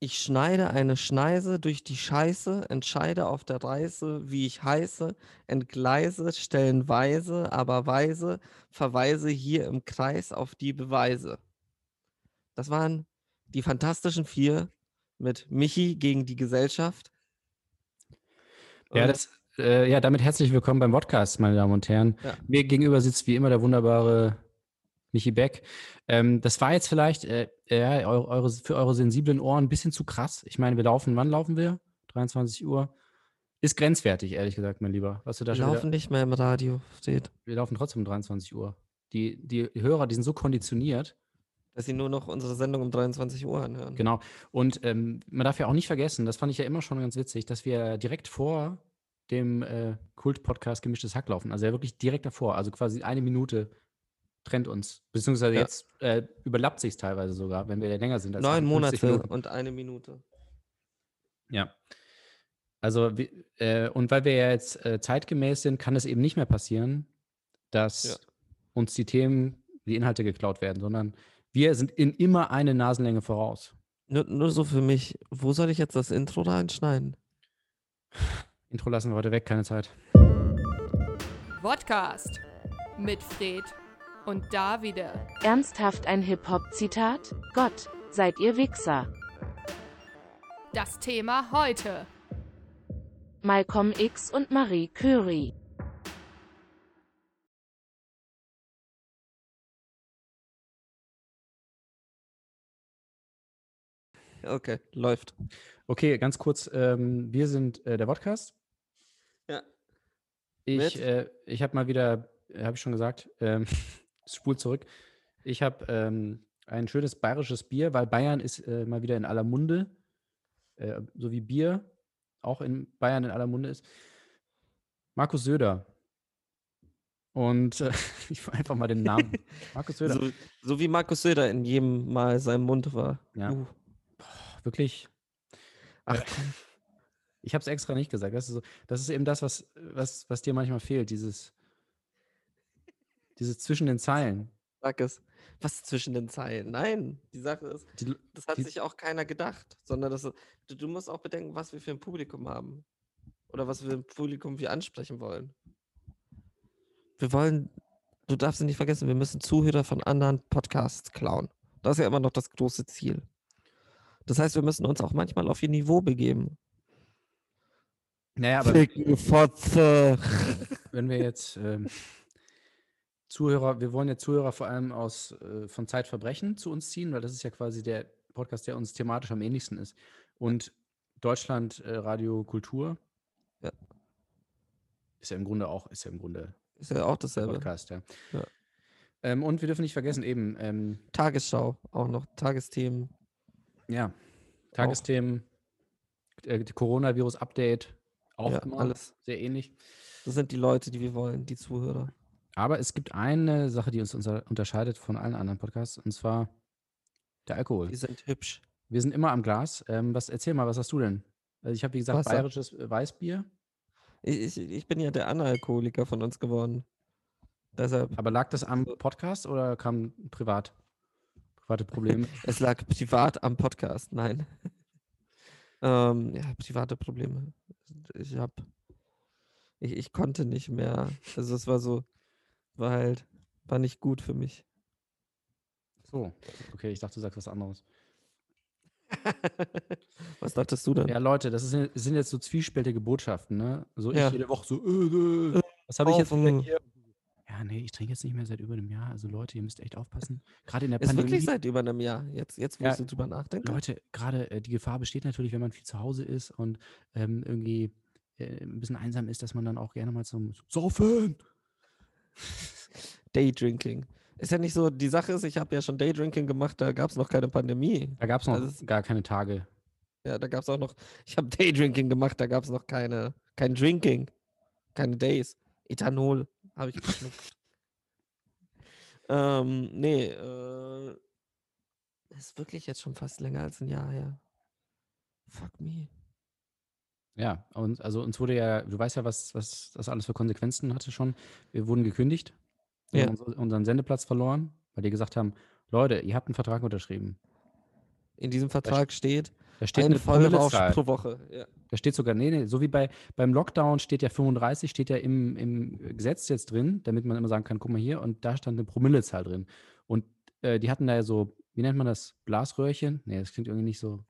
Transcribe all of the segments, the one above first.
Ich schneide eine Schneise durch die Scheiße, entscheide auf der Reise, wie ich heiße, entgleise stellenweise, aber weise, verweise hier im Kreis auf die Beweise. Das waren die Fantastischen Vier mit Michi gegen die Gesellschaft. Ja, das, äh, ja, damit herzlich willkommen beim Podcast, meine Damen und Herren. Ja. Mir gegenüber sitzt wie immer der wunderbare Michi Beck. Ähm, das war jetzt vielleicht äh, ja, eure, für eure sensiblen Ohren ein bisschen zu krass. Ich meine, wir laufen, wann laufen wir? 23 Uhr. Ist grenzwertig, ehrlich gesagt, mein Lieber. Was du da Wir laufen wieder, nicht mehr im Radio, steht, wir laufen trotzdem um 23 Uhr. Die, die Hörer, die sind so konditioniert. dass sie nur noch unsere Sendung um 23 Uhr anhören. Genau. Und ähm, man darf ja auch nicht vergessen, das fand ich ja immer schon ganz witzig, dass wir direkt vor dem äh, Kult-Podcast Gemischtes Hack laufen. Also ja wirklich direkt davor. Also quasi eine Minute trennt uns. Beziehungsweise Ja. jetzt äh, überlappt sich teilweise sogar, wenn wir länger sind. als Neun 50 Monate Minuten. und eine Minute. Ja. Also, äh, und weil wir ja jetzt äh, zeitgemäß sind, kann es eben nicht mehr passieren, dass Ja. uns die Themen, die Inhalte geklaut werden, sondern wir sind in immer eine Nasenlänge voraus. Nur, nur so für mich, wo soll ich jetzt das Intro reinschneiden? Intro lassen wir heute weg, keine Zeit. Podcast mit Fred und Davide. Ernsthaft ein Hip-Hop-Zitat? Gott, seid ihr Wichser. Das Thema heute. Malcolm X und Marie Curie. Okay, läuft. Okay, ganz kurz. Ähm, wir sind äh, der Podcast. Ja. Ich, äh, ich habe mal wieder, habe ich schon gesagt, ähm, spul zurück. Ich habe ähm, ein schönes bayerisches Bier, weil Bayern ist äh, mal wieder in aller Munde, äh, so wie Bier auch in Bayern in aller Munde ist. Markus Söder. Und äh, ich will einfach mal den Namen. Markus Söder. So, so wie Markus Söder in jedem Mal seinem Mund war. Ja. Uh, Wirklich. ach, Ich habe es extra nicht gesagt. Das ist, so, das ist eben das, was, was, was dir manchmal fehlt, dieses, dieses zwischen den Zeilen. sag es. Was zwischen den Zeilen? Nein, die Sache ist, Die, das hat Die- sich auch keiner gedacht, sondern das, du, du musst auch bedenken, was wir für ein Publikum haben. Oder was für ein Publikum wir ansprechen wollen. Wir wollen, du darfst nicht vergessen, wir müssen Zuhörer von anderen Podcasts klauen. Das ist ja immer noch das große Ziel. Das heißt, wir müssen uns auch manchmal auf ihr Niveau begeben. naja, aber Ficken, Fotze. wenn wir jetzt ähm, Zuhörer, wir wollen ja Zuhörer vor allem aus äh, von Zeitverbrechen zu uns ziehen, weil das ist ja quasi der Podcast, der uns thematisch am ähnlichsten ist. Und Deutschland äh, Radio Kultur Ja. ist ja im Grunde auch, ist ja im Grunde Ist ja auch dasselbe. Podcast, ja. Ja. Ähm, und wir dürfen nicht vergessen, eben, ähm, Tagesschau, auch noch Tagesthemen. ja, Tagesthemen, äh, die Coronavirus-Update, auch Ja, immer alles. sehr ähnlich. Das sind die Leute, die wir wollen, die Zuhörer. Aber es gibt eine Sache, die uns unser, unterscheidet von allen anderen Podcasts, und zwar der Alkohol. Die sind hübsch. Wir sind immer am Glas. Ähm, was, erzähl mal, was hast du denn? Also ich habe, wie gesagt, Wasser. bayerisches Weißbier. Ich, ich, ich bin ja der Analkoholiker von uns geworden. Deshalb, Aber lag das am Podcast oder kam privat? Private Probleme? es lag privat am Podcast, nein. ähm, ja, private Probleme. Ich hab, ich, ich konnte nicht mehr. Also es war so, war halt, war nicht gut für mich. so, okay, ich dachte, du sagst was anderes. Was dachtest du denn? Ja, Leute, das, ist, das sind jetzt so zwiespältige Botschaften, ne? So Ja. ich jede Woche so, äh, äh, was habe ich jetzt wieder äh. hier? Ja, nee, ich trinke jetzt nicht mehr seit über einem Jahr. Also Leute, ihr müsst echt aufpassen. Gerade in der Ist Pandemie. wirklich seit über einem Jahr. Jetzt, jetzt wo Ja, ich so drüber nachdenke. Leute, gerade äh, die Gefahr besteht natürlich, wenn man viel zu Hause ist und ähm, irgendwie äh, ein bisschen einsam ist, dass man dann auch gerne mal zum Saufen. Daydrinking. Ist ja nicht so, die Sache ist, ich habe ja schon Daydrinking gemacht, da gab es noch keine Pandemie. Da gab es noch ist- gar keine Tage. Ja, da gab es auch noch, ich habe Daydrinking gemacht, da gab es noch keine, kein Drinking, keine Days. Ethanol habe ich geschluckt. ähm, nee, äh, ist wirklich jetzt schon fast länger als ein Jahr her. Fuck me. Ja, und also uns wurde ja, du weißt ja, was, was das alles für Konsequenzen hatte schon. Wir wurden gekündigt, wir Ja. haben unsere- unseren Sendeplatz verloren, weil die gesagt haben, Leute, ihr habt einen Vertrag unterschrieben. In diesem Vertrag steht, Da steht Eine eine Promillezahl. pro Woche. Ja. Da steht sogar, nee, nee, so wie bei, beim Lockdown steht ja 35, steht ja im, im Gesetz jetzt drin, damit man immer sagen kann, guck mal hier, und da stand eine Promillezahl drin. Und äh, die hatten da ja so, wie nennt man das, Blasröhrchen? Nee, das klingt irgendwie nicht so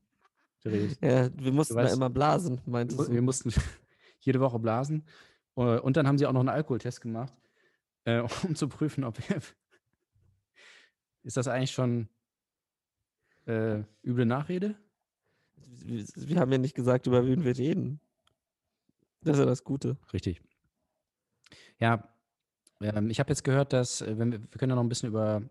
seriös. ja, wir mussten da weißt- immer blasen, meintest Wir du. mussten jede Woche blasen. Äh, Und dann haben sie auch noch einen Alkoholtest gemacht, äh, um zu prüfen, ob wir. Ist das eigentlich schon äh, üble Nachrede? Wir, wir haben ja nicht gesagt, über wen wir reden. Das ist ja das Gute. Richtig. Ja, ähm, ich habe jetzt gehört, dass, äh, wenn wir, wir können ja noch ein bisschen über.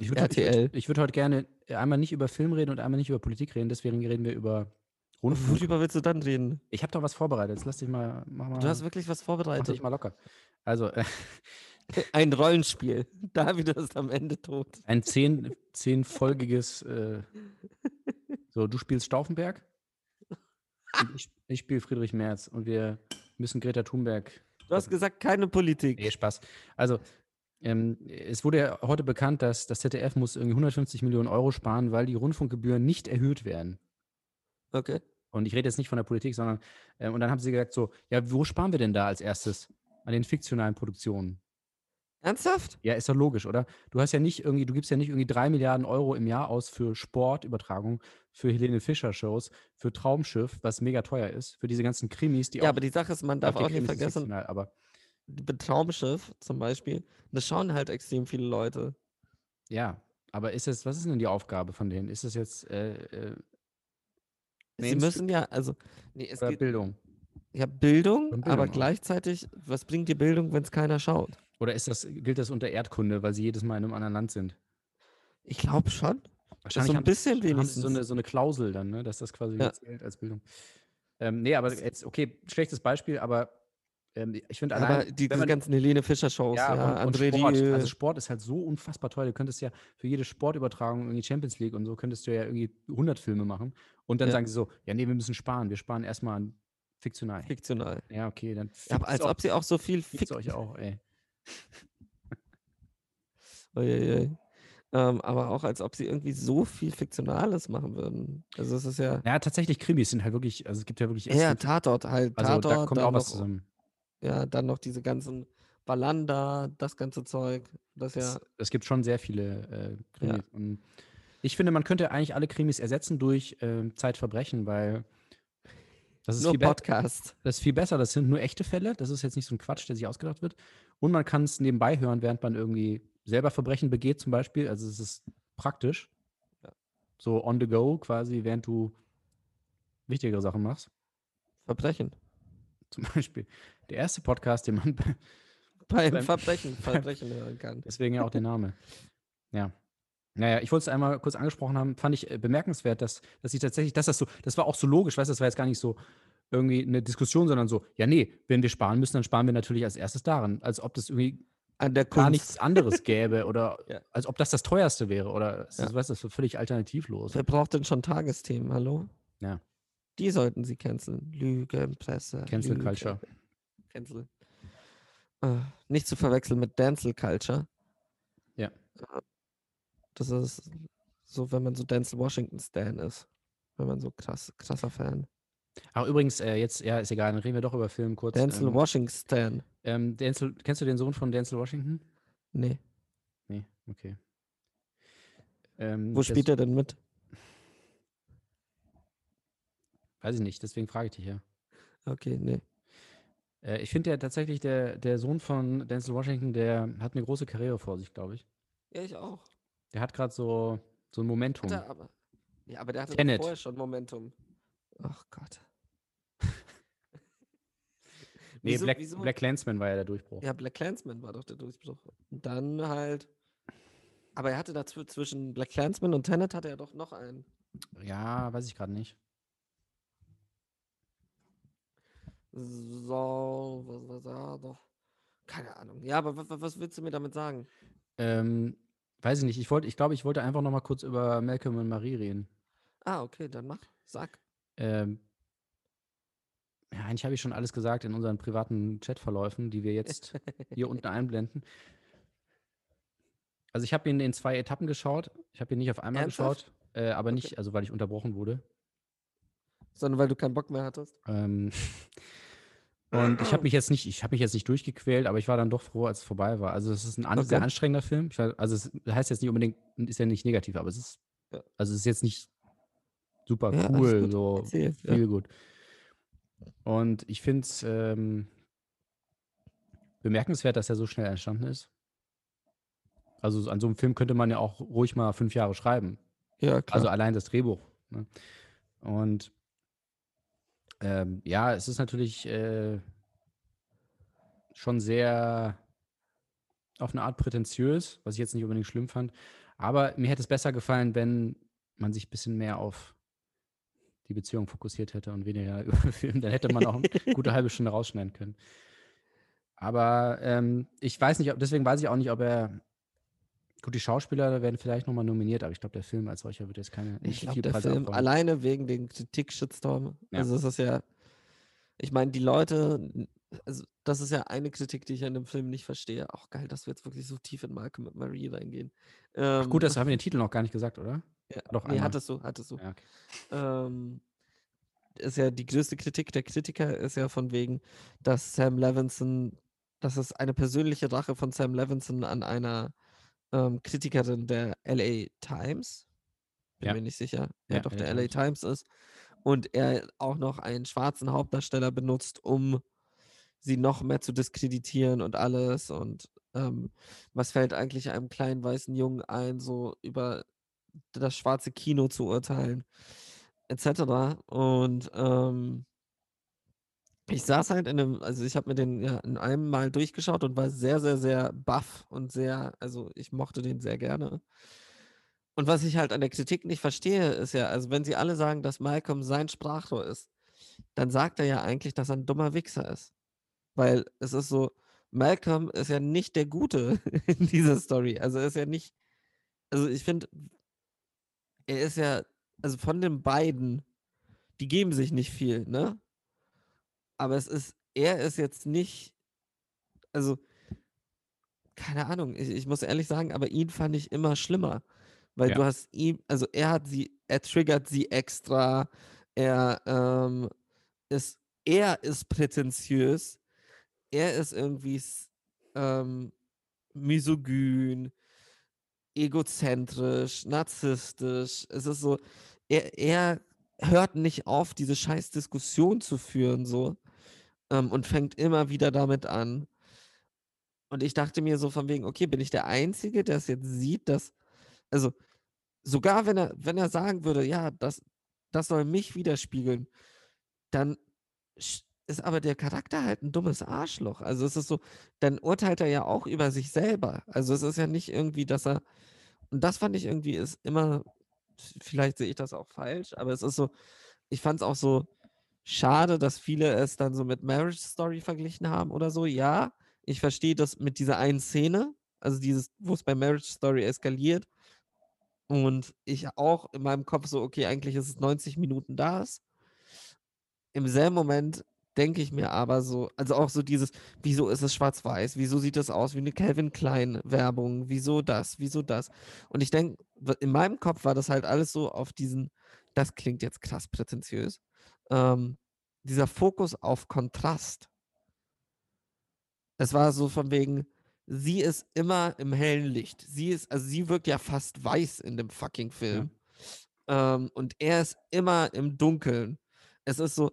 Ich würde RTL. würd, ich würd heute gerne einmal nicht über Film reden und einmal nicht über Politik reden, deswegen reden wir über Rundfunk. Worüber willst du dann reden? Ich habe doch was vorbereitet, jetzt lass dich mal, mach mal, Du hast wirklich was mach vorbereitet. dich mal locker. Also, äh, Ein Rollenspiel. David ist am Ende tot. ein zehn, zehnfolgiges, äh, so, du spielst Stauffenberg ich, ich spiele Friedrich Merz und wir müssen Greta Thunberg Du hast gesagt, keine Politik. Nee, Spaß. Also, ähm, es wurde ja heute bekannt, dass das ZDF muss irgendwie 150 Millionen Euro sparen, weil die Rundfunkgebühren nicht erhöht werden. Okay. Und ich rede jetzt nicht von der Politik, sondern, ähm, und dann haben sie gesagt so, ja, wo sparen wir denn da als erstes? An den fiktionalen Produktionen. Ernsthaft? Ja, ist doch logisch, oder? Du hast ja nicht irgendwie, du gibst ja nicht irgendwie drei Milliarden Euro im Jahr aus für Sportübertragung, für Helene Fischer Shows, für Traumschiff, was mega teuer ist, für diese ganzen Krimis, die Ja, auch aber die Sache ist, man darf auch nicht vergessen, fiktional, aber bei Traumschiff zum Beispiel, das schauen halt extrem viele Leute. Ja, aber ist es, was ist denn die Aufgabe von denen? Ist es jetzt äh, äh, Sie müssen ja, also, nee, es oder geht Bildung? ja Bildung, Schon aber Bildung auch. gleichzeitig, was bringt dir Bildung, wenn es keiner schaut? Oder ist das, gilt das unter Erdkunde, weil sie jedes Mal in einem anderen Land sind? Ich glaube schon. Wahrscheinlich so ein haben, bisschen haben sie so wenigstens. eine, so eine Klausel dann, ne, dass das quasi Ja. zählt als Bildung. Ähm, nee, aber jetzt, okay, schlechtes Beispiel, aber ähm, ich finde Aber allein, die, wenn diese man, ganzen Helene Fischer Shows, ja, ja, und, und André Sport, Rieu, also Sport ist halt so unfassbar teuer. Du könntest ja für jede Sportübertragung irgendwie Champions League und so könntest du ja irgendwie 100 Filme machen und dann Ja. sagen sie so, ja, nee, wir müssen sparen, wir sparen erstmal an fiktional. fiktional. Ja, okay, dann Ja, aber als auch- ob sie auch so viel fickt's Fick euch auch, ey. Uiuiui. Ähm, aber auch als ob sie irgendwie so viel Fiktionales machen würden. Also es ist ja Ja, tatsächlich Krimis sind halt wirklich, also es gibt ja wirklich extrem- Tatort halt. also Tatort, da kommt auch was zusammen. Ja, dann noch diese ganzen Balanda, das ganze Zeug. Das ja. Es, es gibt schon sehr viele äh, Krimis. Und ich finde, man könnte eigentlich alle Krimis ersetzen durch ähm, Zeitverbrechen, weil das ist, Nur viel Podcast. das ist viel besser. Das sind nur echte Fälle. Das ist jetzt nicht so ein Quatsch, der sich ausgedacht wird. Und man kann es nebenbei hören, während man irgendwie selber Verbrechen begeht, zum Beispiel. Also es ist praktisch. Ja. So on the go quasi, während du wichtigere Sachen machst. Verbrechen. Zum Beispiel der erste Podcast, den man Beim Beim- Verbrechen, Verbrechen hören kann. Deswegen ja auch der Name. Ja. Naja, ich wollte es einmal kurz angesprochen haben, fand ich äh, bemerkenswert, dass, dass sie tatsächlich, dass das so, das war auch so logisch, weißt du, das war jetzt gar nicht so irgendwie eine Diskussion, sondern so, ja, nee, wenn wir sparen müssen, dann sparen wir natürlich als erstes daran. Als ob das irgendwie An der gar nichts anderes gäbe oder Ja. als ob das das teuerste wäre oder, Ja. weißt du, das ist völlig alternativlos. Wer braucht denn schon Tagesthemen? Hallo? Ja. Die sollten sie canceln. Lügenpresse. Cancel Lüge. Culture. Cancel. Äh, nicht zu verwechseln mit Denzel Culture. Ja. Äh, Das ist so, wenn man so Denzel Washington Stan ist. Wenn man so krass, krasser Fan. Ach, übrigens, äh, jetzt, ja, ist egal, dann reden wir doch über Film kurz. Denzel ähm, Washington Stan. ähm, Denzel, kennst du den Sohn von Denzel Washington? Nee. Nee, okay. Ähm, Wo spielt er denn mit? Weiß ich nicht, deswegen frage ich dich ja. Okay, nee. Äh, ich finde ja tatsächlich, der, der Sohn von Denzel Washington, der hat eine große Karriere vor sich, glaube ich. Ja, ich auch. Der hat gerade so, so ein Momentum. Hat er aber, ja, aber der hatte Tenet. vorher schon Momentum. Ach Gott. nee, Wieso- Black, wieso- Black Clansman war ja der Durchbruch. Ja, Black Clansman war doch der Durchbruch. Und dann halt. Aber er hatte dazu zwischen Black Clansman und Tenet hatte er doch noch einen. Ja, weiß ich gerade nicht. So, was war da doch? Keine Ahnung. Ja, aber was, was willst du mir damit sagen? Ähm, weiß ich nicht. Ich wollte, ich glaube, ich wollte einfach noch mal kurz über Malcolm und Marie reden. Ah, okay, dann mach. Sag. Ähm, ja, eigentlich habe ich schon alles gesagt in unseren privaten Chatverläufen, die wir jetzt hier unten einblenden. Also ich habe ihn in zwei Etappen geschaut. Ich habe ihn nicht auf einmal Ernsthaft? geschaut, äh, aber Okay. nicht, also weil ich unterbrochen wurde. sondern weil du keinen Bock mehr hattest. Ähm, und ich habe mich jetzt nicht, ich habe mich jetzt nicht durchgequält, aber ich war dann doch froh, als es vorbei war. Also es ist ein an Okay. sehr anstrengender Film. War, also es heißt jetzt nicht unbedingt, ist ja nicht negativ, aber es ist, Ja. also es ist jetzt nicht super Ja, cool, so Erzähl, ja. viel gut. Und ich finde es ähm, bemerkenswert, dass er so schnell entstanden ist. Also so- an so einem Film könnte man ja auch ruhig mal fünf Jahre schreiben. Ja, klar. Also allein das Drehbuch. Ne? Und ähm, ja, es ist natürlich äh, schon sehr auf eine Art prätentiös, was ich jetzt nicht unbedingt schlimm fand. Aber mir hätte es besser gefallen, wenn man sich ein bisschen mehr auf die Beziehung fokussiert hätte und weniger über den Film. Dann hätte man auch eine gute halbe Stunde rausschneiden können. Aber ähm, ich weiß nicht, ob, deswegen weiß ich auch nicht, ob er. Gut, die Schauspieler werden vielleicht nochmal nominiert, aber ich glaube, der Film als solcher wird jetzt keine Ich glaube, der Preise Film abräumen. alleine wegen den Kritik-Shitstorm. Ja. Also, es ist ja. Ich meine, die Leute. Also, das ist ja eine Kritik, die ich an dem Film nicht verstehe. Auch geil, dass wir jetzt wirklich so tief in Malcolm mit Marie reingehen. Ach gut, Ähm, das haben wir den Titel noch gar nicht gesagt, oder? ja, doch nee, einmal. hattest du, hattest du. Ja, okay. ähm, ist ja die größte Kritik der Kritiker ist ja von wegen, dass Sam Levinson, dass es eine persönliche Rache von Sam Levinson an einer ähm, Kritikerin der LA Times, bin Ja. mir nicht sicher, ja, Ja, doch LA der LA Times ist, und er auch noch einen schwarzen Hauptdarsteller benutzt, um sie noch mehr zu diskreditieren und alles und ähm, was fällt eigentlich einem kleinen weißen Jungen ein, so über das schwarze Kino zu urteilen, etc. Und ähm, ich saß halt in einem, also ich habe mir den ja in einem Mal durchgeschaut und war sehr, sehr, sehr baff und sehr, also ich mochte den sehr gerne. Und was ich halt an der Kritik nicht verstehe, ist ja, also wenn sie alle sagen, dass Malcolm sein Sprachrohr ist, dann sagt er ja eigentlich, dass er ein dummer Wichser ist. Weil es ist so, Malcolm ist ja nicht der Gute in dieser Story. Also ist ja nicht, also ich finde, er ist ja, also von den beiden, die geben sich nicht viel, ne? Aber es ist, er ist jetzt nicht, also, keine Ahnung, ich, ich muss ehrlich sagen, aber ihn fand ich immer schlimmer. Weil Ja. du hast ihm, also er hat sie, er triggert sie extra, er ähm, ist, er ist prätentiös, er ist irgendwie ähm, misogyn, egozentrisch, narzisstisch. Es ist so, er, er hört nicht auf, diese scheiß Diskussion zu führen, so. Ähm, und fängt immer wieder damit an. Und ich dachte mir so von wegen, okay, bin ich der Einzige, der es jetzt sieht, dass, also, sogar wenn er, wenn er sagen würde, ja, das, das soll mich widerspiegeln, dann ist aber der Charakter halt ein dummes Arschloch. Also es ist so, dann urteilt er ja auch über sich selber. Also es ist ja nicht irgendwie, dass er, und das fand ich irgendwie ist immer, vielleicht sehe ich das auch falsch, aber es ist so, ich fand es auch so schade, dass viele es dann so mit Marriage Story verglichen haben oder so. Ja, ich verstehe das mit dieser einen Szene, also dieses, wo es bei Marriage Story eskaliert. Und ich auch in meinem Kopf so, okay, eigentlich ist es 90 Minuten das. Im selben Moment denke ich mir aber so, also auch so dieses, wieso ist es schwarz-weiß? Wieso sieht das aus wie eine Calvin Klein Werbung? Wieso das? Wieso das? Und ich denke, in meinem Kopf war das halt alles so auf diesen, das klingt jetzt krass prätentiös, ähm, dieser Fokus auf Kontrast. Es war so von wegen, sie ist immer im hellen Licht. Sie ist, also sie wirkt ja fast weiß in dem fucking Film. Ähm, und er ist immer im Dunkeln. Es ist so,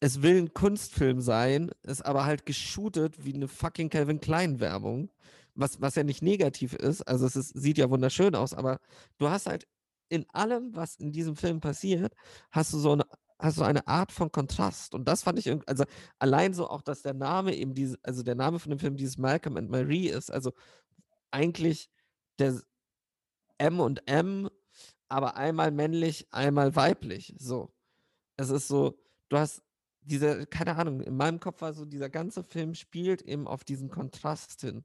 es will ein Kunstfilm sein, ist aber halt geshootet wie eine fucking Calvin Klein Werbung, was, was ja nicht negativ ist. Also es ist, sieht ja wunderschön aus, aber du hast halt in allem, was in diesem Film passiert, hast du so eine, du eine Art von Kontrast. Und das fand ich irgendwie, also allein so auch, dass der Name eben diese, also der Name von dem Film dieses Malcolm and Marie ist, also eigentlich der M und M, aber einmal männlich, einmal weiblich. So. Es ist so, du hast diese, keine Ahnung, in meinem Kopf war so, dieser ganze Film spielt eben auf diesen Kontrast hin.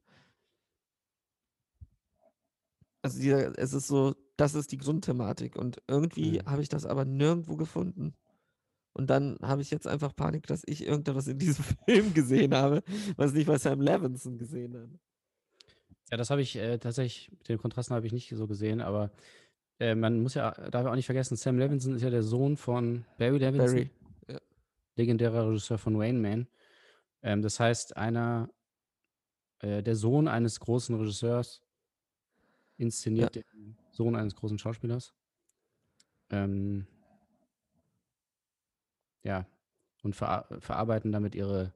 Also dieser, es ist so, das ist die Grundthematik. Und irgendwie Mhm. habe ich das aber nirgendwo gefunden. Und dann habe ich jetzt einfach Panik, dass ich irgendetwas in diesem Film gesehen habe, was nicht bei Sam Levinson gesehen hat. Ja, das habe ich äh, tatsächlich, den Kontrasten habe ich nicht so gesehen, aber Äh, man muss ja, darf auch nicht vergessen, Sam Levinson ist ja der Sohn von Barry Levinson, Barry. Ja. legendärer Regisseur von Rain Man. Ähm, das heißt, einer, äh, der Sohn eines großen Regisseurs inszeniert den Sohn eines großen Schauspielers. Ähm, ja, und verar verarbeiten damit ihre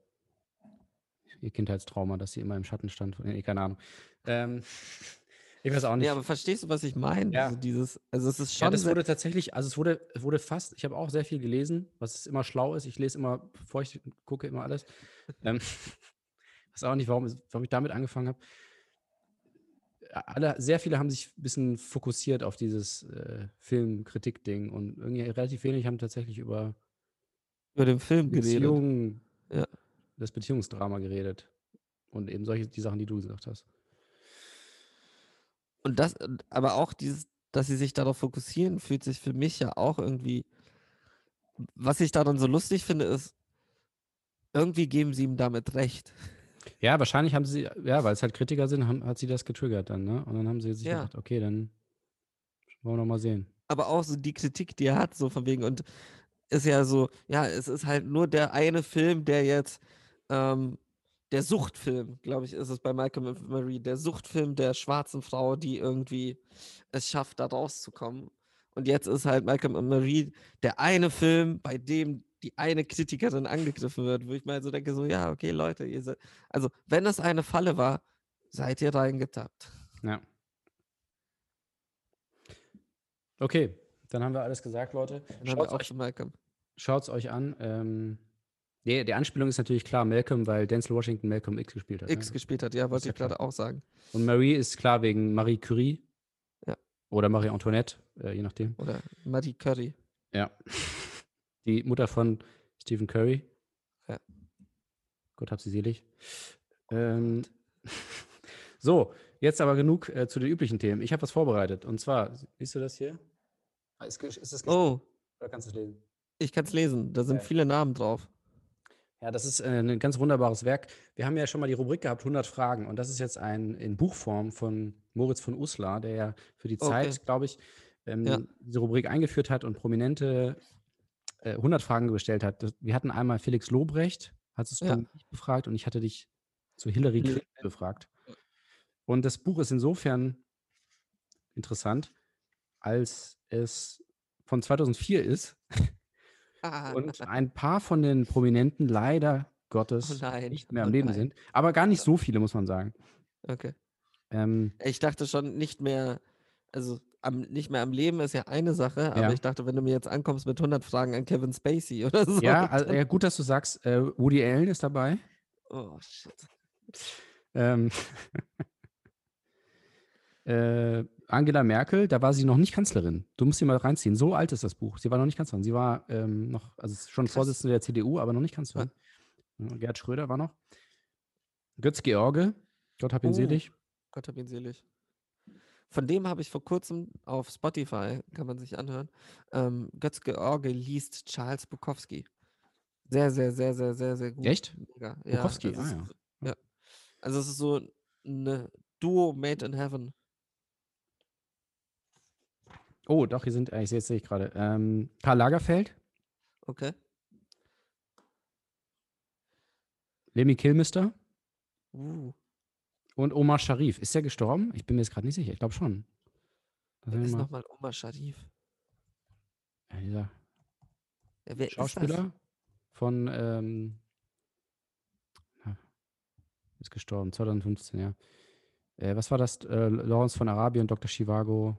ihr Kindheitstrauma, dass sie immer im Schatten stand. Nee, keine Ahnung. Ähm, ich weiß auch nicht. Ja, aber verstehst du, was ich meine? Ja. Also dieses, also es ist Ja, schon das sehr- wurde tatsächlich, also es wurde, wurde fast, ich habe auch sehr viel gelesen, was immer schlau ist. Ich lese immer, bevor ich gucke, immer alles. ähm, weiß auch nicht, warum, warum ich damit angefangen habe. Alle, sehr viele haben sich ein bisschen fokussiert auf dieses äh, Filmkritik-Ding und irgendwie relativ wenig haben tatsächlich über über den Film geredet. Beziehungen, Ja. das Beziehungsdrama geredet. Und eben solche, die Sachen, die du gesagt hast. Und das, aber auch dieses, dass sie sich darauf fokussieren, fühlt sich für mich ja auch irgendwie. Was ich daran so lustig finde, ist, irgendwie geben sie ihm damit recht. Ja, wahrscheinlich haben sie, ja, weil es halt Kritiker sind, haben, hat sie das getriggert dann, ne? Und dann haben sie sich Ja. gedacht, okay, dann wollen wir noch mal sehen. aber auch so die Kritik, die er hat, so von wegen, und ist ja so, ja, es ist halt nur der eine Film, der jetzt, ähm, der Suchtfilm, glaube ich, ist es bei Malcolm and Marie, der Suchtfilm der schwarzen Frau, die irgendwie es schafft, da rauszukommen. Und jetzt ist halt Malcolm and Marie der eine Film, bei dem die eine Kritikerin angegriffen wird, wo ich mal so denke, so, ja, okay, Leute, ihr seid, also, wenn es eine Falle war, seid ihr reingetappt. Ja. Okay, dann haben wir alles gesagt, Leute. Schaut euch, Malcolm. schaut's euch an. Ähm, nee, die Anspielung ist natürlich klar, Malcolm, weil Denzel Washington Malcolm X gespielt hat. X ne? gespielt hat, ja, wollte ich gerade auch sagen. Und Marie ist klar wegen Marie Curie. Ja. Oder Marie Antoinette, äh, je nachdem. Oder Marie Curry. Ja. Die Mutter von Stephen Curry. Ja. Gott hab sie selig. Ähm, so, jetzt aber genug äh, zu den üblichen Themen. Ich habe was vorbereitet. Und zwar, siehst du das hier? Ah, Ist, ist geschrieben Oh, oder kannst du es lesen? ich kann es lesen. Da sind Geil. viele Namen drauf. Ja, das ist äh, ein ganz wunderbares Werk. Wir haben ja schon mal die Rubrik gehabt, 100 Fragen. Und das ist jetzt ein in Buchform von Moritz von Uslar, der ja für die Okay. Zeit, glaube ich, ähm, Ja. diese Rubrik eingeführt hat und prominente äh, 100 Fragen gestellt hat. Wir hatten einmal Felix Lobrecht, hattest Ja. du mich befragt und ich hatte dich zu Hillary Hillary Clinton befragt. Und das Buch ist insofern interessant, als es von 2004 ist Ah, und ein paar von den Prominenten leider Gottes Oh nein, nicht mehr am oh Leben nein. sind. Aber gar nicht so viele, muss man sagen. okay. Ähm, Ich dachte schon nicht mehr, also am, nicht mehr am Leben ist ja eine Sache, aber Ja. ich dachte, wenn du mir jetzt ankommst mit 100 Fragen an Kevin Spacey oder so. ja, also, ja, gut, dass du sagst, äh, Woody Allen ist dabei. Oh, shit. Ähm, äh, Angela Merkel, da war sie noch nicht Kanzlerin. Du musst sie mal reinziehen. So alt ist das Buch. Sie war noch nicht Kanzlerin. Sie war ähm, noch, also schon Krass. Vorsitzende der CDU, aber noch nicht Kanzlerin. Ja, Gerd Schröder war noch. Götz George, Gott hab ihn Oh. selig. Gott hab ihn selig. Von dem habe ich vor kurzem auf Spotify, kann man sich anhören, ähm, Götz George liest Charles Bukowski. Sehr, sehr, sehr, sehr, sehr, sehr gut. Echt? Mega. Ja, Bukowski, also ah es ja. ist- ja. Also es ist so eine Duo made in heaven. Oh, doch, hier sind, äh, ich sehe jetzt gerade. Ähm, Karl Lagerfeld, Okay. Lemmy Kilmister Uh, und Omar Sharif. Ist der gestorben? Ich bin mir jetzt gerade nicht sicher. Ich glaube schon. Das wer ist ist mal, nochmal Omar Sharif? ja, dieser Ja, ist Schauspieler von ähm, ist gestorben, 2015, ja. Äh, was war das? Äh, Lawrence von Arabien, Dr. Chivago.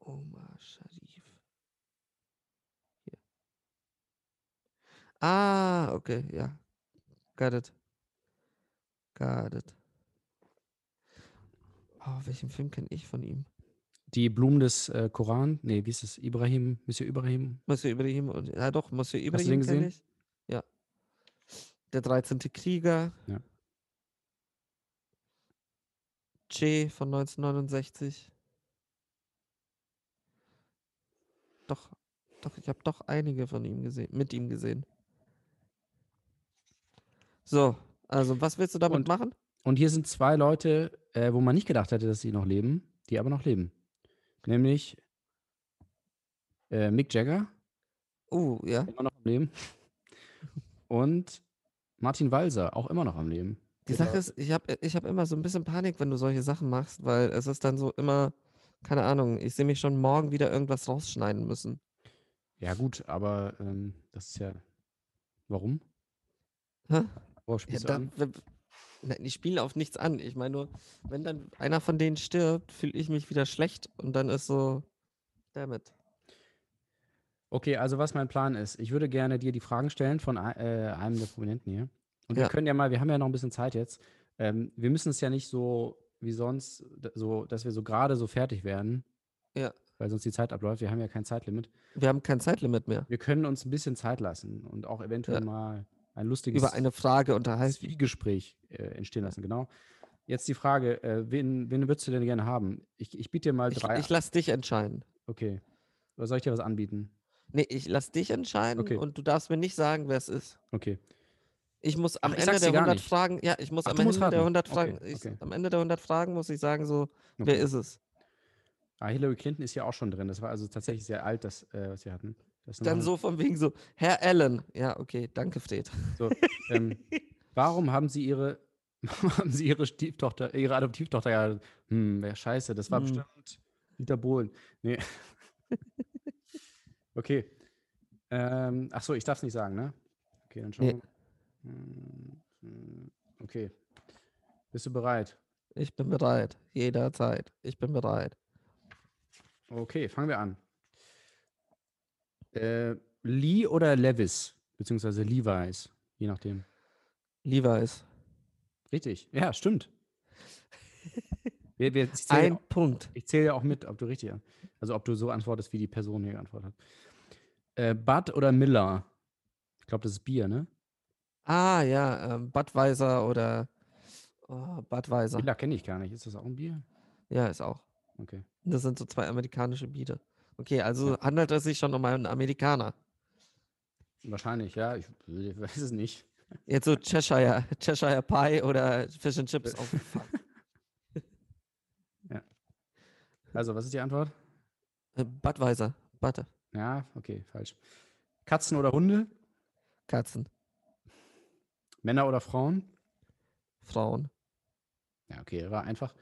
Omar Sharif. Hier. Ah, okay, ja. Got it. Got it. Oh, welchen Film kenne ich von ihm? Die Blumen des äh, Koran. Nee, wie ist es? Ibrahim, Monsieur Ibrahim. Monsieur Ibrahim und ja doch, Monsieur Hast du den Ibrahim gesehen? ich. Ja. Der 13. Krieger. Ja. Che von 1969. Doch, doch, ich habe doch einige von ihm gesehen, mit ihm gesehen. So, also was willst du damit Und- machen? Und hier sind zwei Leute, äh, wo man nicht gedacht hätte, dass sie noch leben, die aber noch leben. Nämlich äh, Mick Jagger, Oh, ja. immer noch am Leben. Und Martin Walser, auch immer noch am Leben. Die Sache ist, ich habe ich hab immer so ein bisschen Panik, wenn du solche Sachen machst, weil es ist dann so immer, keine Ahnung, ich sehe mich schon morgen wieder irgendwas rausschneiden müssen. Ja, gut, aber ähm, das ist ja. Warum? Hä? Worauf Ja, da, Nein, ich spiele auf nichts an. Ich meine nur, wenn dann einer von denen stirbt, fühle ich mich wieder schlecht und dann ist so, damit. Okay, also was mein Plan ist, ich würde gerne dir die Fragen stellen von äh, einem der Prominenten hier. Und wir Ja. können ja mal, wir haben ja noch ein bisschen Zeit jetzt. Ähm, wir müssen es ja nicht so wie sonst, so, dass wir so gerade so fertig werden. Ja. Weil sonst die Zeit abläuft. Wir haben ja kein Zeitlimit. Wir haben kein Zeitlimit mehr. Wir können uns ein bisschen Zeit lassen und auch eventuell Ja. mal ein lustiges Über eine Frage unterhalten. Zwiegespräch äh, entstehen lassen, genau. Jetzt die Frage, äh, wen, wen würdest du denn gerne haben? Ich, ich biete dir mal Ich, drei. ich lass dich entscheiden. okay. Oder soll ich dir was anbieten? Nee, ich lass dich entscheiden Okay. und du darfst mir nicht sagen, wer es ist. Okay. Ich muss am Ach, ich Ende der dir gar 100 nicht. Fragen, ja, ich muss Ach, am Ende der raten. 100 Okay, Fragen, ich, okay. am Ende der 100 Fragen muss ich sagen so, wer okay. ist es? Ah, Hillary Clinton ist ja auch schon drin. Das war also tatsächlich sehr alt, das, äh, was wir hatten. Das Dann noch- so von wegen so, Herr Allen. Ja, okay, danke, Fred. So, ähm, warum haben Sie Ihre, haben Sie Ihre Stieftochter, Ihre Adoptivtochter ja, hm, wer scheiße, das war Hm. bestimmt Dieter Bohlen. Nee. okay. Ähm, ach so, ich darf es nicht sagen, ne? Okay, dann schauen Nee. wir. Hm, hm, Okay. Bist du bereit? Ich bin bereit, jederzeit. Ich bin bereit. Okay, fangen wir an. Äh, Lee oder Levis, beziehungsweise Levi's, je nachdem. Levi's. Richtig, ja, stimmt. Wir, wir, ich zähle Ein ja, Punkt. ich zähl ja auch mit, ob du richtig, also ob du so antwortest, wie die Person hier geantwortet hat. Äh, Bud oder Miller? Ich glaube, das ist Bier, ne? Ah, ja, ähm, Budweiser oder oh, Budweiser. Miller kenne ich gar nicht. Ist das auch ein Bier? Ja, ist auch. Okay. Das sind so zwei amerikanische Biere. Okay, also handelt es sich schon um einen Amerikaner. Wahrscheinlich, ja. Ich, ich weiß es nicht. Jetzt so Cheshire, Cheshire Pie oder Fish and Chips auf jeden Fall. Also, was ist die Antwort? Äh, Budweiser, Butter, Ja, okay, falsch. Katzen oder Hunde? Katzen, Männer oder Frauen? Frauen. Ja, okay, war einfach.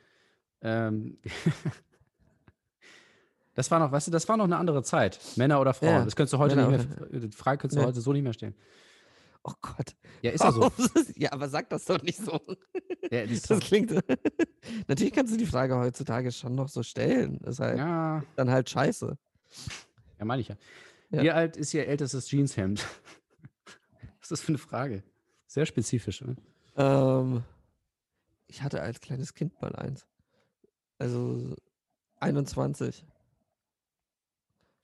Ähm, das war noch, weißt du, das war noch eine andere Zeit. Männer oder Frauen. Ja, das könntest du heute Männer nicht mehr, die Frage könntest du Nee. heute so nicht mehr stellen. Oh Gott. Ja, ist ja so. ja, aber sag das doch nicht so. Ja, das Das klingt. Natürlich kannst du die Frage heutzutage schon noch so stellen. Ist halt ja, dann halt scheiße. ja, meine ich ja. Ja. Wie alt ist ihr ältestes Jeanshemd? Was ist das für eine Frage? Sehr spezifisch. Ne? Ähm, ich hatte als kleines Kind mal eins. Also 21.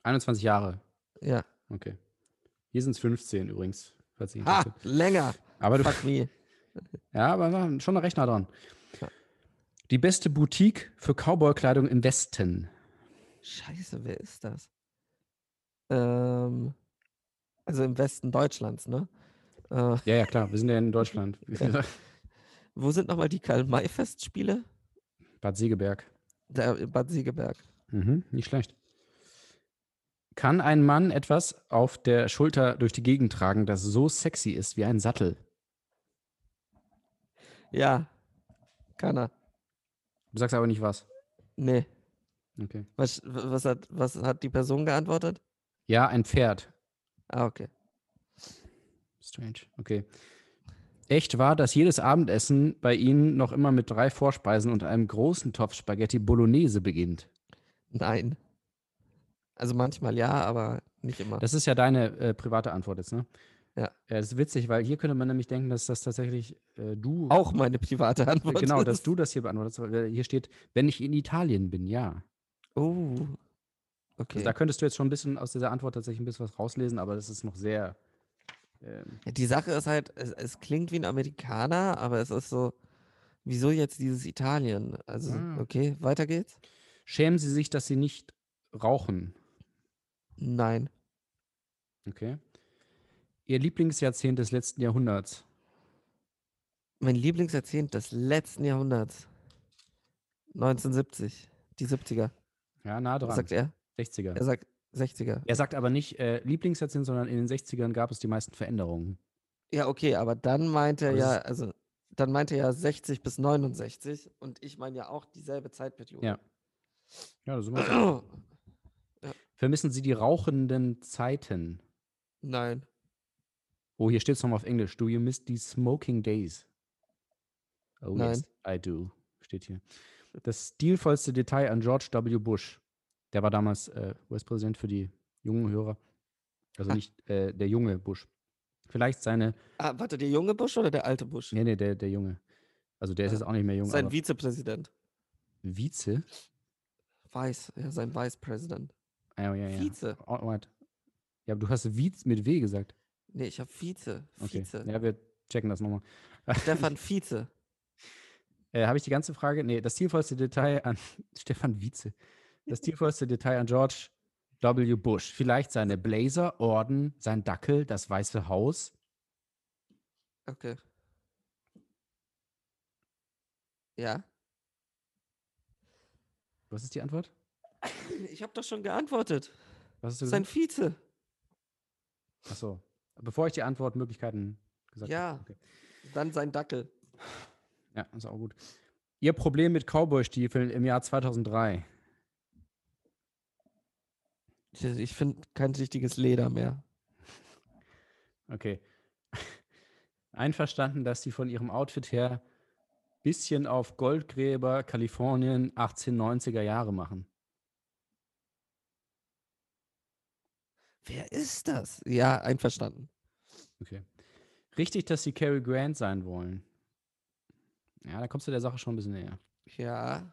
21 Jahre. Ja. Okay. Hier sind es 15 übrigens. Falls Sie Ha, länger. aber du, Fuck me. ja, aber schon recht nah dran. Ja. Die beste Boutique für Cowboy-Kleidung im Westen. Scheiße, wer ist das? Ähm, also im Westen Deutschlands, ne? Äh, Ja, ja, klar. Wir sind ja in Deutschland. wo sind nochmal die Karl-May-Festspiele? Bad Segeberg. In Bad Segeberg. Mhm, nicht schlecht. Kann ein Mann etwas auf der Schulter durch die Gegend tragen, das so sexy ist wie ein Sattel? Ja. Kann er. Du sagst aber nicht was. Nee. Okay. Was, was, hat, was hat die Person geantwortet? Ja, ein Pferd. Ah, okay. Strange. Okay. Echt war, dass jedes Abendessen bei Ihnen noch immer mit drei Vorspeisen und einem großen Topf Spaghetti Bolognese beginnt. Nein. Also manchmal ja, aber nicht immer. Das ist ja deine äh, private Antwort jetzt, ne? Ja. Ja, das ist witzig, weil hier könnte man nämlich denken, dass das tatsächlich äh, du. auch meine private Antwort. Genau, dass ist. du das hier beantwortest. weil Hier steht, wenn ich in Italien bin, ja. Oh. Also Okay. da könntest du jetzt schon ein bisschen aus dieser Antwort tatsächlich ein bisschen was rauslesen, aber das ist noch sehr. Ähm, Ja, die Sache ist halt, es, es klingt wie ein Amerikaner, aber es ist so, wieso jetzt dieses Italien? Also, Ah. okay, weiter geht's? schämen Sie sich, dass Sie nicht rauchen? Nein. Okay. Ihr Lieblingsjahrzehnt des letzten Jahrhunderts? Mein Lieblingsjahrzehnt des letzten Jahrhunderts. 1970. Die 70er. Ja, nah Was dran. sagt er? 60er. Er sagt 60er. Er sagt aber nicht äh, Lieblingsjahrzehnt, sondern in den 60ern gab es die meisten Veränderungen. Ja, okay, aber dann meint er Aber das ja, also dann meint er ja 60 bis 69 und ich meine ja auch dieselbe Zeitperiode. Ja. Ja, da sind wir Vermissen Sie die rauchenden Zeiten? Nein. Oh, hier steht es nochmal auf Englisch. Do you miss the smoking days? Oh Nein. yes, I do. Steht hier. Das stilvollste Detail an George W. Bush. Der war damals äh, US-Präsident für die jungen Hörer. Also Ah. nicht äh, der junge Bush. Vielleicht seine. Ah, warte, der junge Bush oder der alte Bush? Nee, nee, der, der Junge. Also der ist Ah. jetzt auch nicht mehr jung. Sein Vizepräsident. Vize? Vice, ja, sein Vice President. Ah, ja, ja. Vize. Alright. Ja, aber du hast Vize mit W gesagt. Nee, ich habe Vize. Okay. Vize. Ja, wir checken das nochmal. Stefan Vize. Äh, Habe ich die ganze Frage? Nee, das stilvollste Detail an Stefan Wietze. Das stilvollste Detail an George W. Bush. Vielleicht seine Blazer, Orden, sein Dackel, das Weiße Haus. Okay. Ja. Was ist die Antwort? Ich habe doch schon geantwortet. Was hast du Sein? Vize. Achso. Bevor ich die Antwortmöglichkeiten gesagt Ja. habe. Okay. Dann sein Dackel. Ja, ist auch gut. Ihr Problem mit Cowboy-Stiefeln im Jahr 2003. Ich- finde kein richtiges Leder mehr. Okay. Einverstanden, dass sie von ihrem Outfit her bisschen auf Goldgräber Kalifornien 1890er Jahre machen. Wer ist das? Ja, einverstanden. Okay. Richtig, dass sie Cary Grant sein wollen. Ja, da kommst du der Sache schon ein bisschen näher. Ja.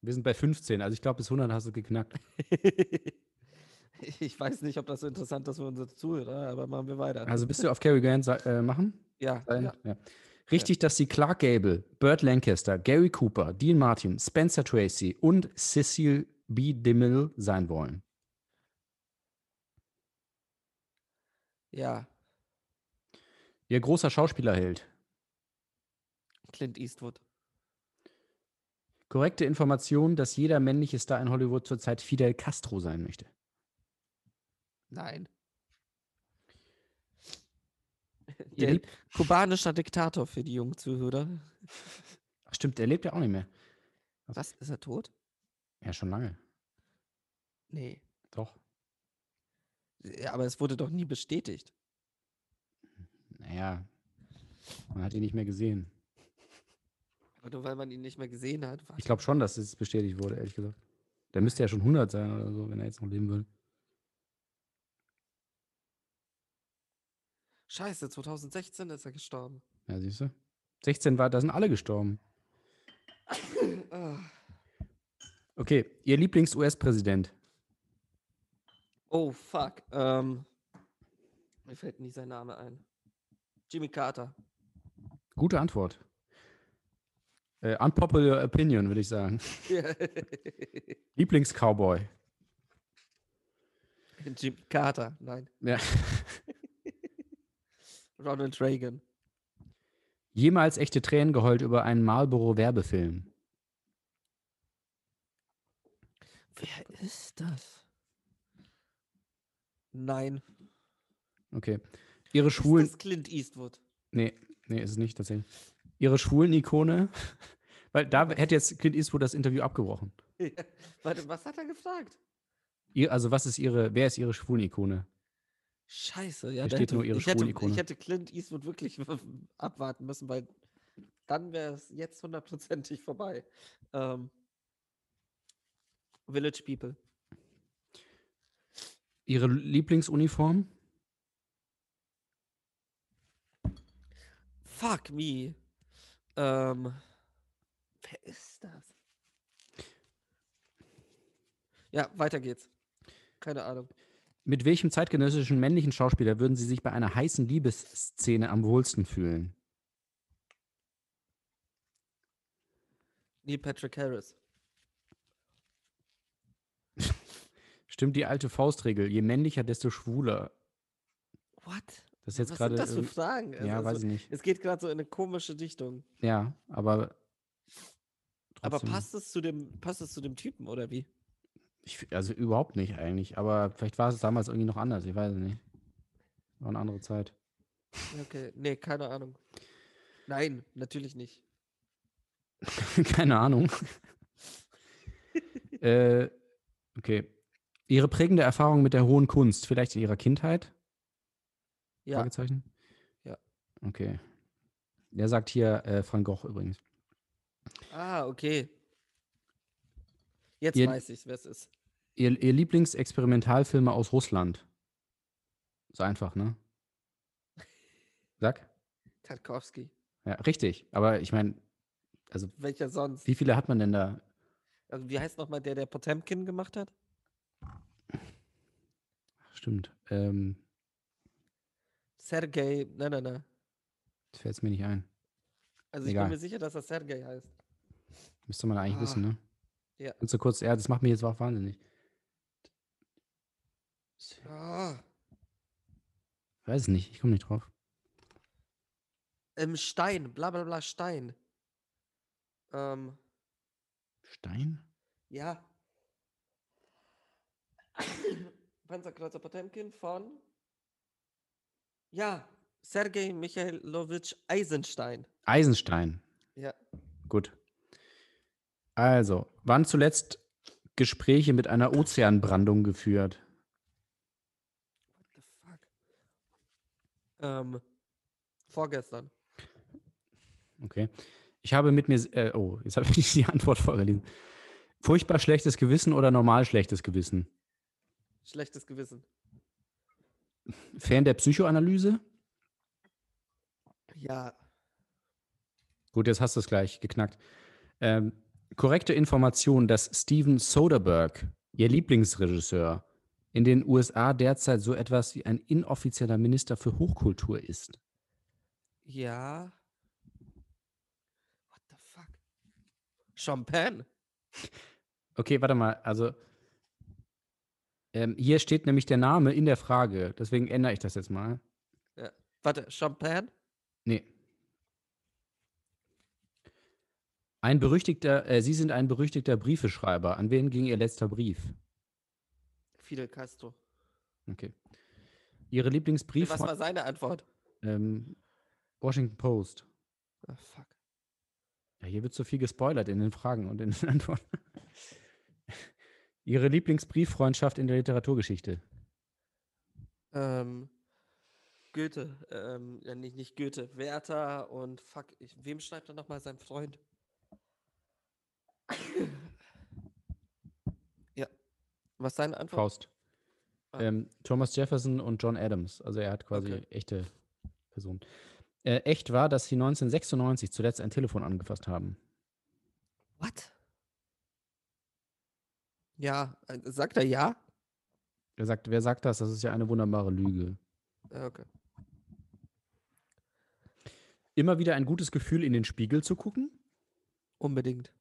Wir sind bei 15, also ich glaube, bis 100 hast du geknackt. ich weiß nicht, ob das so interessant ist für unsere Zuhörer, aber machen wir weiter. Also bist du auf Cary Grant äh, machen? ja, Sein? ja. Ja. Richtig, dass sie Clark Gable, Burt Lancaster, Gary Cooper, Dean Martin, Spencer Tracy und Cecil B. DeMille sein wollen. ja. Ihr großer Schauspielerheld. Clint Eastwood. Korrekte Information, dass jeder männliche Star in Hollywood zurzeit Fidel Castro sein möchte. Nein. Der kubanischer Diktator für die jungen Zuhörer. Ach, stimmt, der lebt ja auch nicht mehr. Was? Ist er tot? Ja, schon lange. Nee. Doch. Ja, aber es wurde doch nie bestätigt. Naja, man hat ihn nicht mehr gesehen. Aber nur weil man ihn nicht mehr gesehen hat. Ich glaube schon, dass es bestätigt wurde, ehrlich gesagt. Der müsste ja schon 100 sein oder so, wenn er jetzt noch leben würde. Scheiße, 2016 ist er gestorben. Ja, siehst du? 16 war, da sind alle gestorben. Ah. Okay, Ihr Lieblings-US-Präsident. Oh, fuck. Ähm, mir fällt nie sein Name ein. Jimmy Carter. Gute Antwort. Äh, unpopular Opinion, würde ich sagen. Lieblings-Cowboy. Jimmy Carter, nein. Ja. Ronald Reagan. Jemals echte Tränen geheult über einen Marlboro-Werbefilm. Wer ist das? Nein. Okay. Ihre schwulen. Ist das Clint Eastwood? Nee, nee, ist es nicht tatsächlich. Ihre schwulen Ikone. Weil da hätte jetzt Clint Eastwood das Interview abgebrochen. Warte, was hat er gefragt? Ihr, also, was ist ihre, wer ist ihre schwulen Ikone? Scheiße, ja. Hier steht hätte, nur ihre ich, hätte, ich hätte Clint Eastwood wirklich abwarten müssen, weil dann wäre es jetzt hundertprozentig vorbei. Ähm, Village People. Ihre Lieblingsuniform? Fuck me. Ähm, wer ist das? Ja, weiter geht's. Keine Ahnung. Mit welchem zeitgenössischen männlichen Schauspieler würden Sie sich bei einer heißen Liebesszene am wohlsten fühlen? Neil Patrick Harris. Stimmt die alte Faustregel, je männlicher, desto schwuler. What? Das ist jetzt Was gerade. sind das für irgend- Fragen? ja, Also, weiß ich nicht. Es geht gerade so in eine komische Dichtung. Ja, aber. Aber trotzdem- passt es zu dem, passt es zu dem Typen oder wie? Ich, also überhaupt nicht eigentlich, aber vielleicht war es damals irgendwie noch anders, ich weiß es nicht. War eine andere Zeit. Okay, nee, keine Ahnung. Nein, natürlich nicht. Keine Ahnung. äh, okay. Ihre prägende Erfahrung mit der hohen Kunst, vielleicht in Ihrer Kindheit? Ja, Fragezeichen? Ja. Okay. Der sagt hier äh, Van Gogh übrigens. ah, okay. Jetzt Ihr- weiß ich, wer es ist. Ihr, ihr Lieblingsexperimentalfilme aus Russland? So einfach, ne? Sag? Tarkovsky. Ja, richtig. Aber ich meine, also Welcher sonst? wie viele hat man denn da? Also, wie heißt nochmal der, der Potemkin gemacht hat? Stimmt. Ähm, Sergei, nein, nein, nein. das fällt mir nicht ein. Also ich Egal. bin mir sicher, dass er Sergei heißt. Müsste man eigentlich Ah, wissen, ne? ja. Kannst du kurz, ja, das macht mich jetzt auch wahnsinnig. Ah, Weiß nicht, ich komme nicht drauf. ähm, Stein, bla bla bla, Stein. Ähm, Stein? ja. Panzerkreuzer Potemkin von. Ja, Sergei Michailowitsch Eisenstein. Eisenstein. Ja. Gut. Also, wann zuletzt Gespräche mit einer Ozeanbrandung geführt? What the fuck? Ähm, vorgestern. Okay. Ich habe mit mir, äh, oh, jetzt habe ich die Antwort vorgelesen. Furchtbar schlechtes Gewissen oder normal schlechtes Gewissen? Schlechtes Gewissen. Fan der Psychoanalyse? Ja. Gut, jetzt hast du es gleich geknackt. Ähm, korrekte Information, dass Steven Soderbergh, ihr Lieblingsregisseur, in den USA derzeit so etwas wie ein inoffizieller Minister für Hochkultur ist. Ja. What the fuck? Champagne? Okay, warte mal, also ähm, hier steht nämlich der Name in der Frage, deswegen ändere ich das jetzt mal. Warte, Champagne? Nee. Ein berüchtigter, äh, Sie sind ein berüchtigter Briefeschreiber. An wen ging Ihr letzter Brief? Fidel Castro. Okay. Ihre Lieblingsbrief Was war seine Antwort? ähm, Washington Post. Ah, fuck. Ja, hier wird so viel gespoilert in den Fragen und in den Antworten. Ihre Lieblingsbrieffreundschaft in der Literaturgeschichte. Ähm, Goethe. Ähm, ja, nicht, nicht Goethe. Werther und fuck. Ich, wem schreibt er nochmal sein Freund? ja. Was seine Antwort? Faust. Ah. Ähm, Thomas Jefferson und John Adams. Also er hat quasi Okay. echte Personen. Äh, echt war, dass sie 1996 zuletzt ein Telefon angefasst haben. What? Ja, äh, sagt er ja? Er sagt, wer sagt das? Das ist ja eine wunderbare Lüge. Ja, okay. Immer wieder ein gutes Gefühl, in den Spiegel zu gucken. Unbedingt.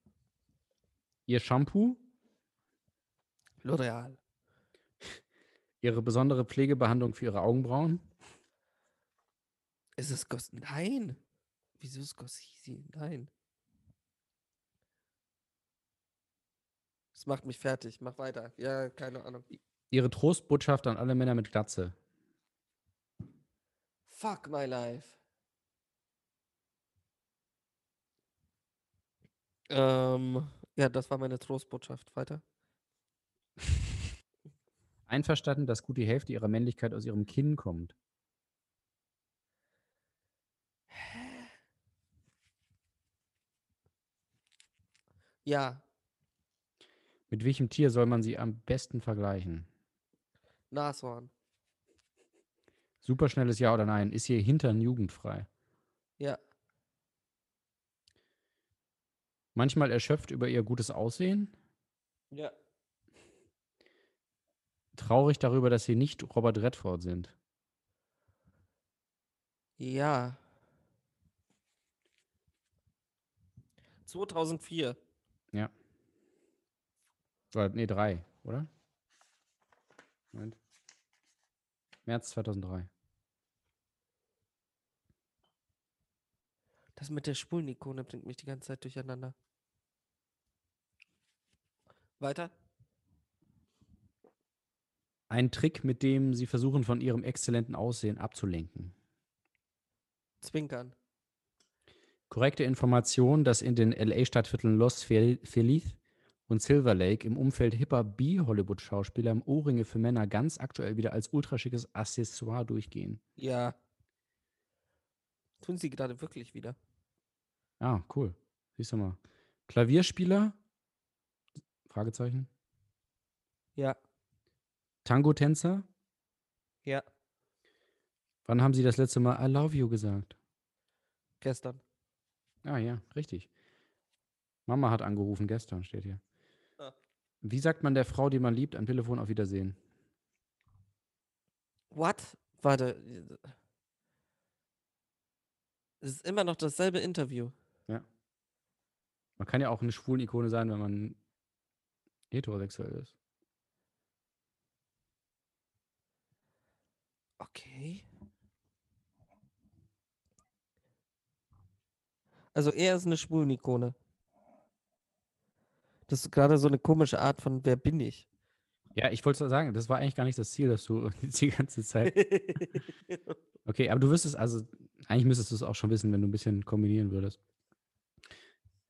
Ihr Shampoo, L'Oreal. ihre besondere Pflegebehandlung für ihre Augenbrauen. Ist es Gos... Nein. Wieso ist Gossisi? Nein. Macht mich fertig. Mach weiter. Ja, keine Ahnung. Ihre Trostbotschaft an alle Männer mit Glatze. Fuck my life. Ähm, ja, das war meine Trostbotschaft. Weiter. Einverstanden, dass gut die Hälfte ihrer Männlichkeit aus ihrem Kinn kommt. Ja, Mit welchem Tier soll man sie am besten vergleichen? Nashorn. Superschnelles Ja oder Nein. Ist ihr Hintern jugendfrei? Ja, Manchmal erschöpft über ihr gutes Aussehen? ja. Traurig darüber, dass sie nicht Robert Redford sind. Ja. 2004. Oder, nee, drei, oder? Moment. März 2003. Das mit der Spulenikone bringt mich die ganze Zeit durcheinander. Weiter? Ein Trick, mit dem sie versuchen, von ihrem exzellenten Aussehen abzulenken. Zwinkern. Korrekte Information, dass in den LA-Stadtvierteln Los Fel- Feliz und Silver Lake im Umfeld hipper B-Hollywood-Schauspieler Ohrringe für Männer ganz aktuell wieder als ultraschickes Accessoire durchgehen. Ja. Tun sie gerade wirklich wieder. Ah, cool. Siehst du mal. Klavierspieler? Fragezeichen. Ja. Tango-Tänzer? Ja. Wann haben Sie das letzte Mal I love you gesagt? Gestern. Ah ja, richtig. Mama hat angerufen gestern, steht hier. Wie sagt man der Frau, die man liebt, am Telefon auf Wiedersehen? What? Warte. Es ist immer noch dasselbe Interview. Man kann ja auch eine schwulen Ikone sein, wenn man heterosexuell ist. Okay. Also er ist eine Schwulenikone. Das ist gerade so eine komische Art von Wer bin ich? Ja, ich wollte sagen, das war eigentlich gar nicht das Ziel, dass du die ganze Zeit. Okay, aber du wüsstest, also eigentlich müsstest du es auch schon wissen, wenn du ein bisschen kombinieren würdest.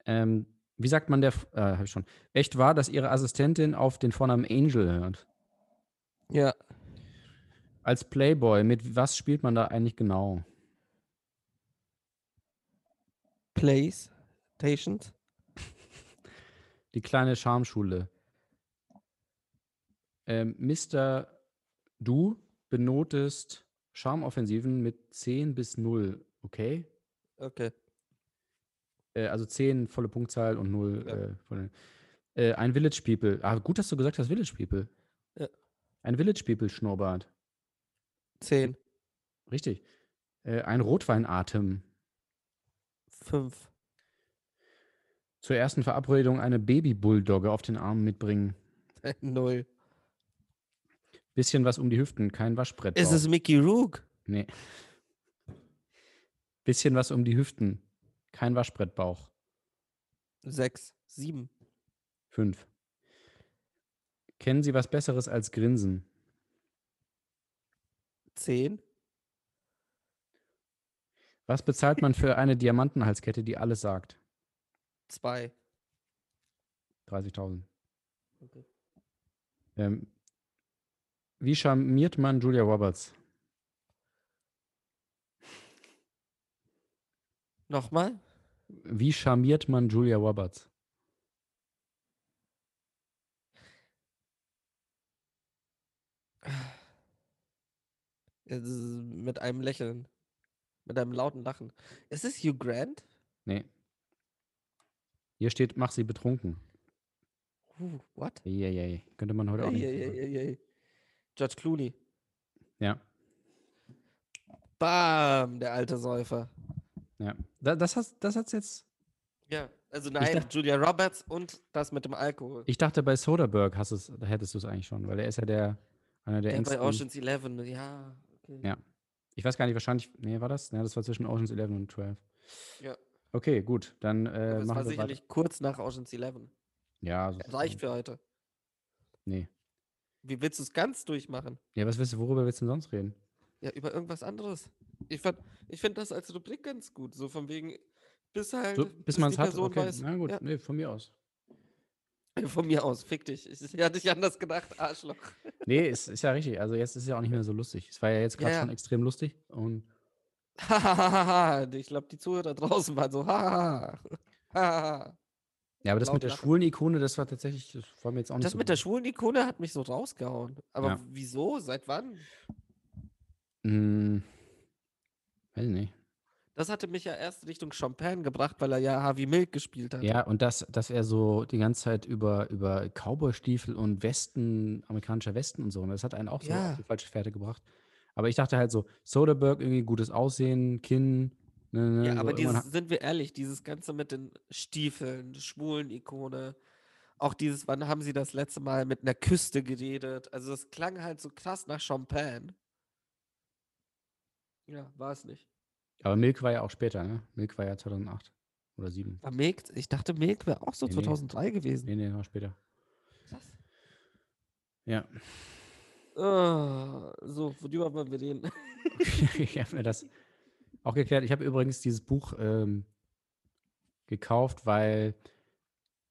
Ähm, wie sagt man der, äh, habe ich schon. Echt wahr, dass ihre Assistentin auf den Vornamen Angel hört? ja. Als Playboy, mit was spielt man da eigentlich genau? Stations. Die kleine Schamschule. Ähm, Mr. Du benotest Charmoffensiven mit 10 bis 0, okay? Okay. Äh, also 10 volle Punktzahl und 0 Ja. äh, volle. Äh, ein Village People. Ah, gut, dass du gesagt hast, Village People. Ja. Ein Village People Schnurrbart. Zehn. Richtig. Äh, ein Rotweinatem. Fünf. Zur ersten Verabredung eine Baby-Bulldogge auf den Arm mitbringen. Null. Bisschen was um die Hüften, kein Waschbrett. Ist es Mickey Rook? Nee. Bisschen was um die Hüften. Kein Waschbrettbauch. Sechs. Sieben. Fünf. Kennen Sie was Besseres als Grinsen? Zehn. Was bezahlt man für eine Diamantenhalskette, die alles sagt? Zwei. 30.000. Okay. Ähm, wie charmiert man Julia Roberts? Nochmal? Wie charmiert man Julia Roberts? Mit einem Lächeln. Mit einem lauten Lachen. Ist es Hugh Grant? Nee. Hier steht, mach sie betrunken. Uh, what? Eieiei. Könnte man heute auch nicht. Eieieiei. George Clooney. Ja, Bam, der alte Säufer. ja. Da, das hat das hat's jetzt. Ja, also nein, dacht- Julia Roberts und das mit dem Alkohol. Ich dachte, bei Soderbergh hast du's, da hättest du es eigentlich schon, weil er ist ja der einer der bei engsten. Ocean's Eleven, ja. Okay. Ja. Ich weiß gar nicht, wahrscheinlich. Nee, war das? Ja, das war zwischen Ocean's 11 und 12. Ja. Okay, gut. Dann Aber äh, es war machen wir weiter. sicherlich kurz nach Ocean's Eleven. Ja, so, Reicht für heute. Nee. Wie willst du es ganz durchmachen? Ja, was willst du, worüber willst du denn sonst reden? Ja, über irgendwas anderes. Ich, fand- ich finde das als Rubrik ganz gut. So von wegen, bis halt. So, bis man es hat, Person okay. weiß. Na gut, Ja, nee, von mir aus. von mir aus, fick dich. Ich, ich hatte ich anders gedacht, Arschloch. Nee, ist, ist ja richtig. Also jetzt ist es ja auch nicht mehr so lustig. Es war ja jetzt gerade Ja, ja. schon extrem lustig. Und. Ich glaube, die Zuhörer draußen waren so, hahaha. Hahaha. ja, aber das mit der lachen. schwulen Ikone, das war tatsächlich, das war mir jetzt auch nicht Das so mit der gut. schwulen Ikone hat mich so rausgehauen. Aber Ja. wieso? Seit wann? Hm, weiß ich nicht. Das hatte mich ja erst Richtung Champagne gebracht, weil er ja Harvey Milk gespielt hat. Ja, und das, dass er so die ganze Zeit über, über Cowboystiefel und Westen, amerikanischer Westen und so, und das hat einen auch so Ja. auf die falsche Fährte gebracht. Aber ich dachte halt so, Soderbergh, irgendwie gutes Aussehen, Kinn, ne, ne, Ja, so aber dieses, sind wir ehrlich, dieses Ganze mit den Stiefeln, schwulen Ikone, auch dieses, wann haben sie das letzte Mal mit einer Küste geredet? Also das klang halt so krass nach Champagne. Ja, war es nicht. Aber Milk war ja auch später, ne? Milk war ja 2008 oder 7. War Milk, ich dachte, Milk wäre auch so Nee, nee. 2003 gewesen. Nee, nee, war später. Krass. Ja. Ah, so, worüber wollen wir reden? ich habe mir das auch geklärt. Ich habe übrigens dieses Buch ähm, gekauft, weil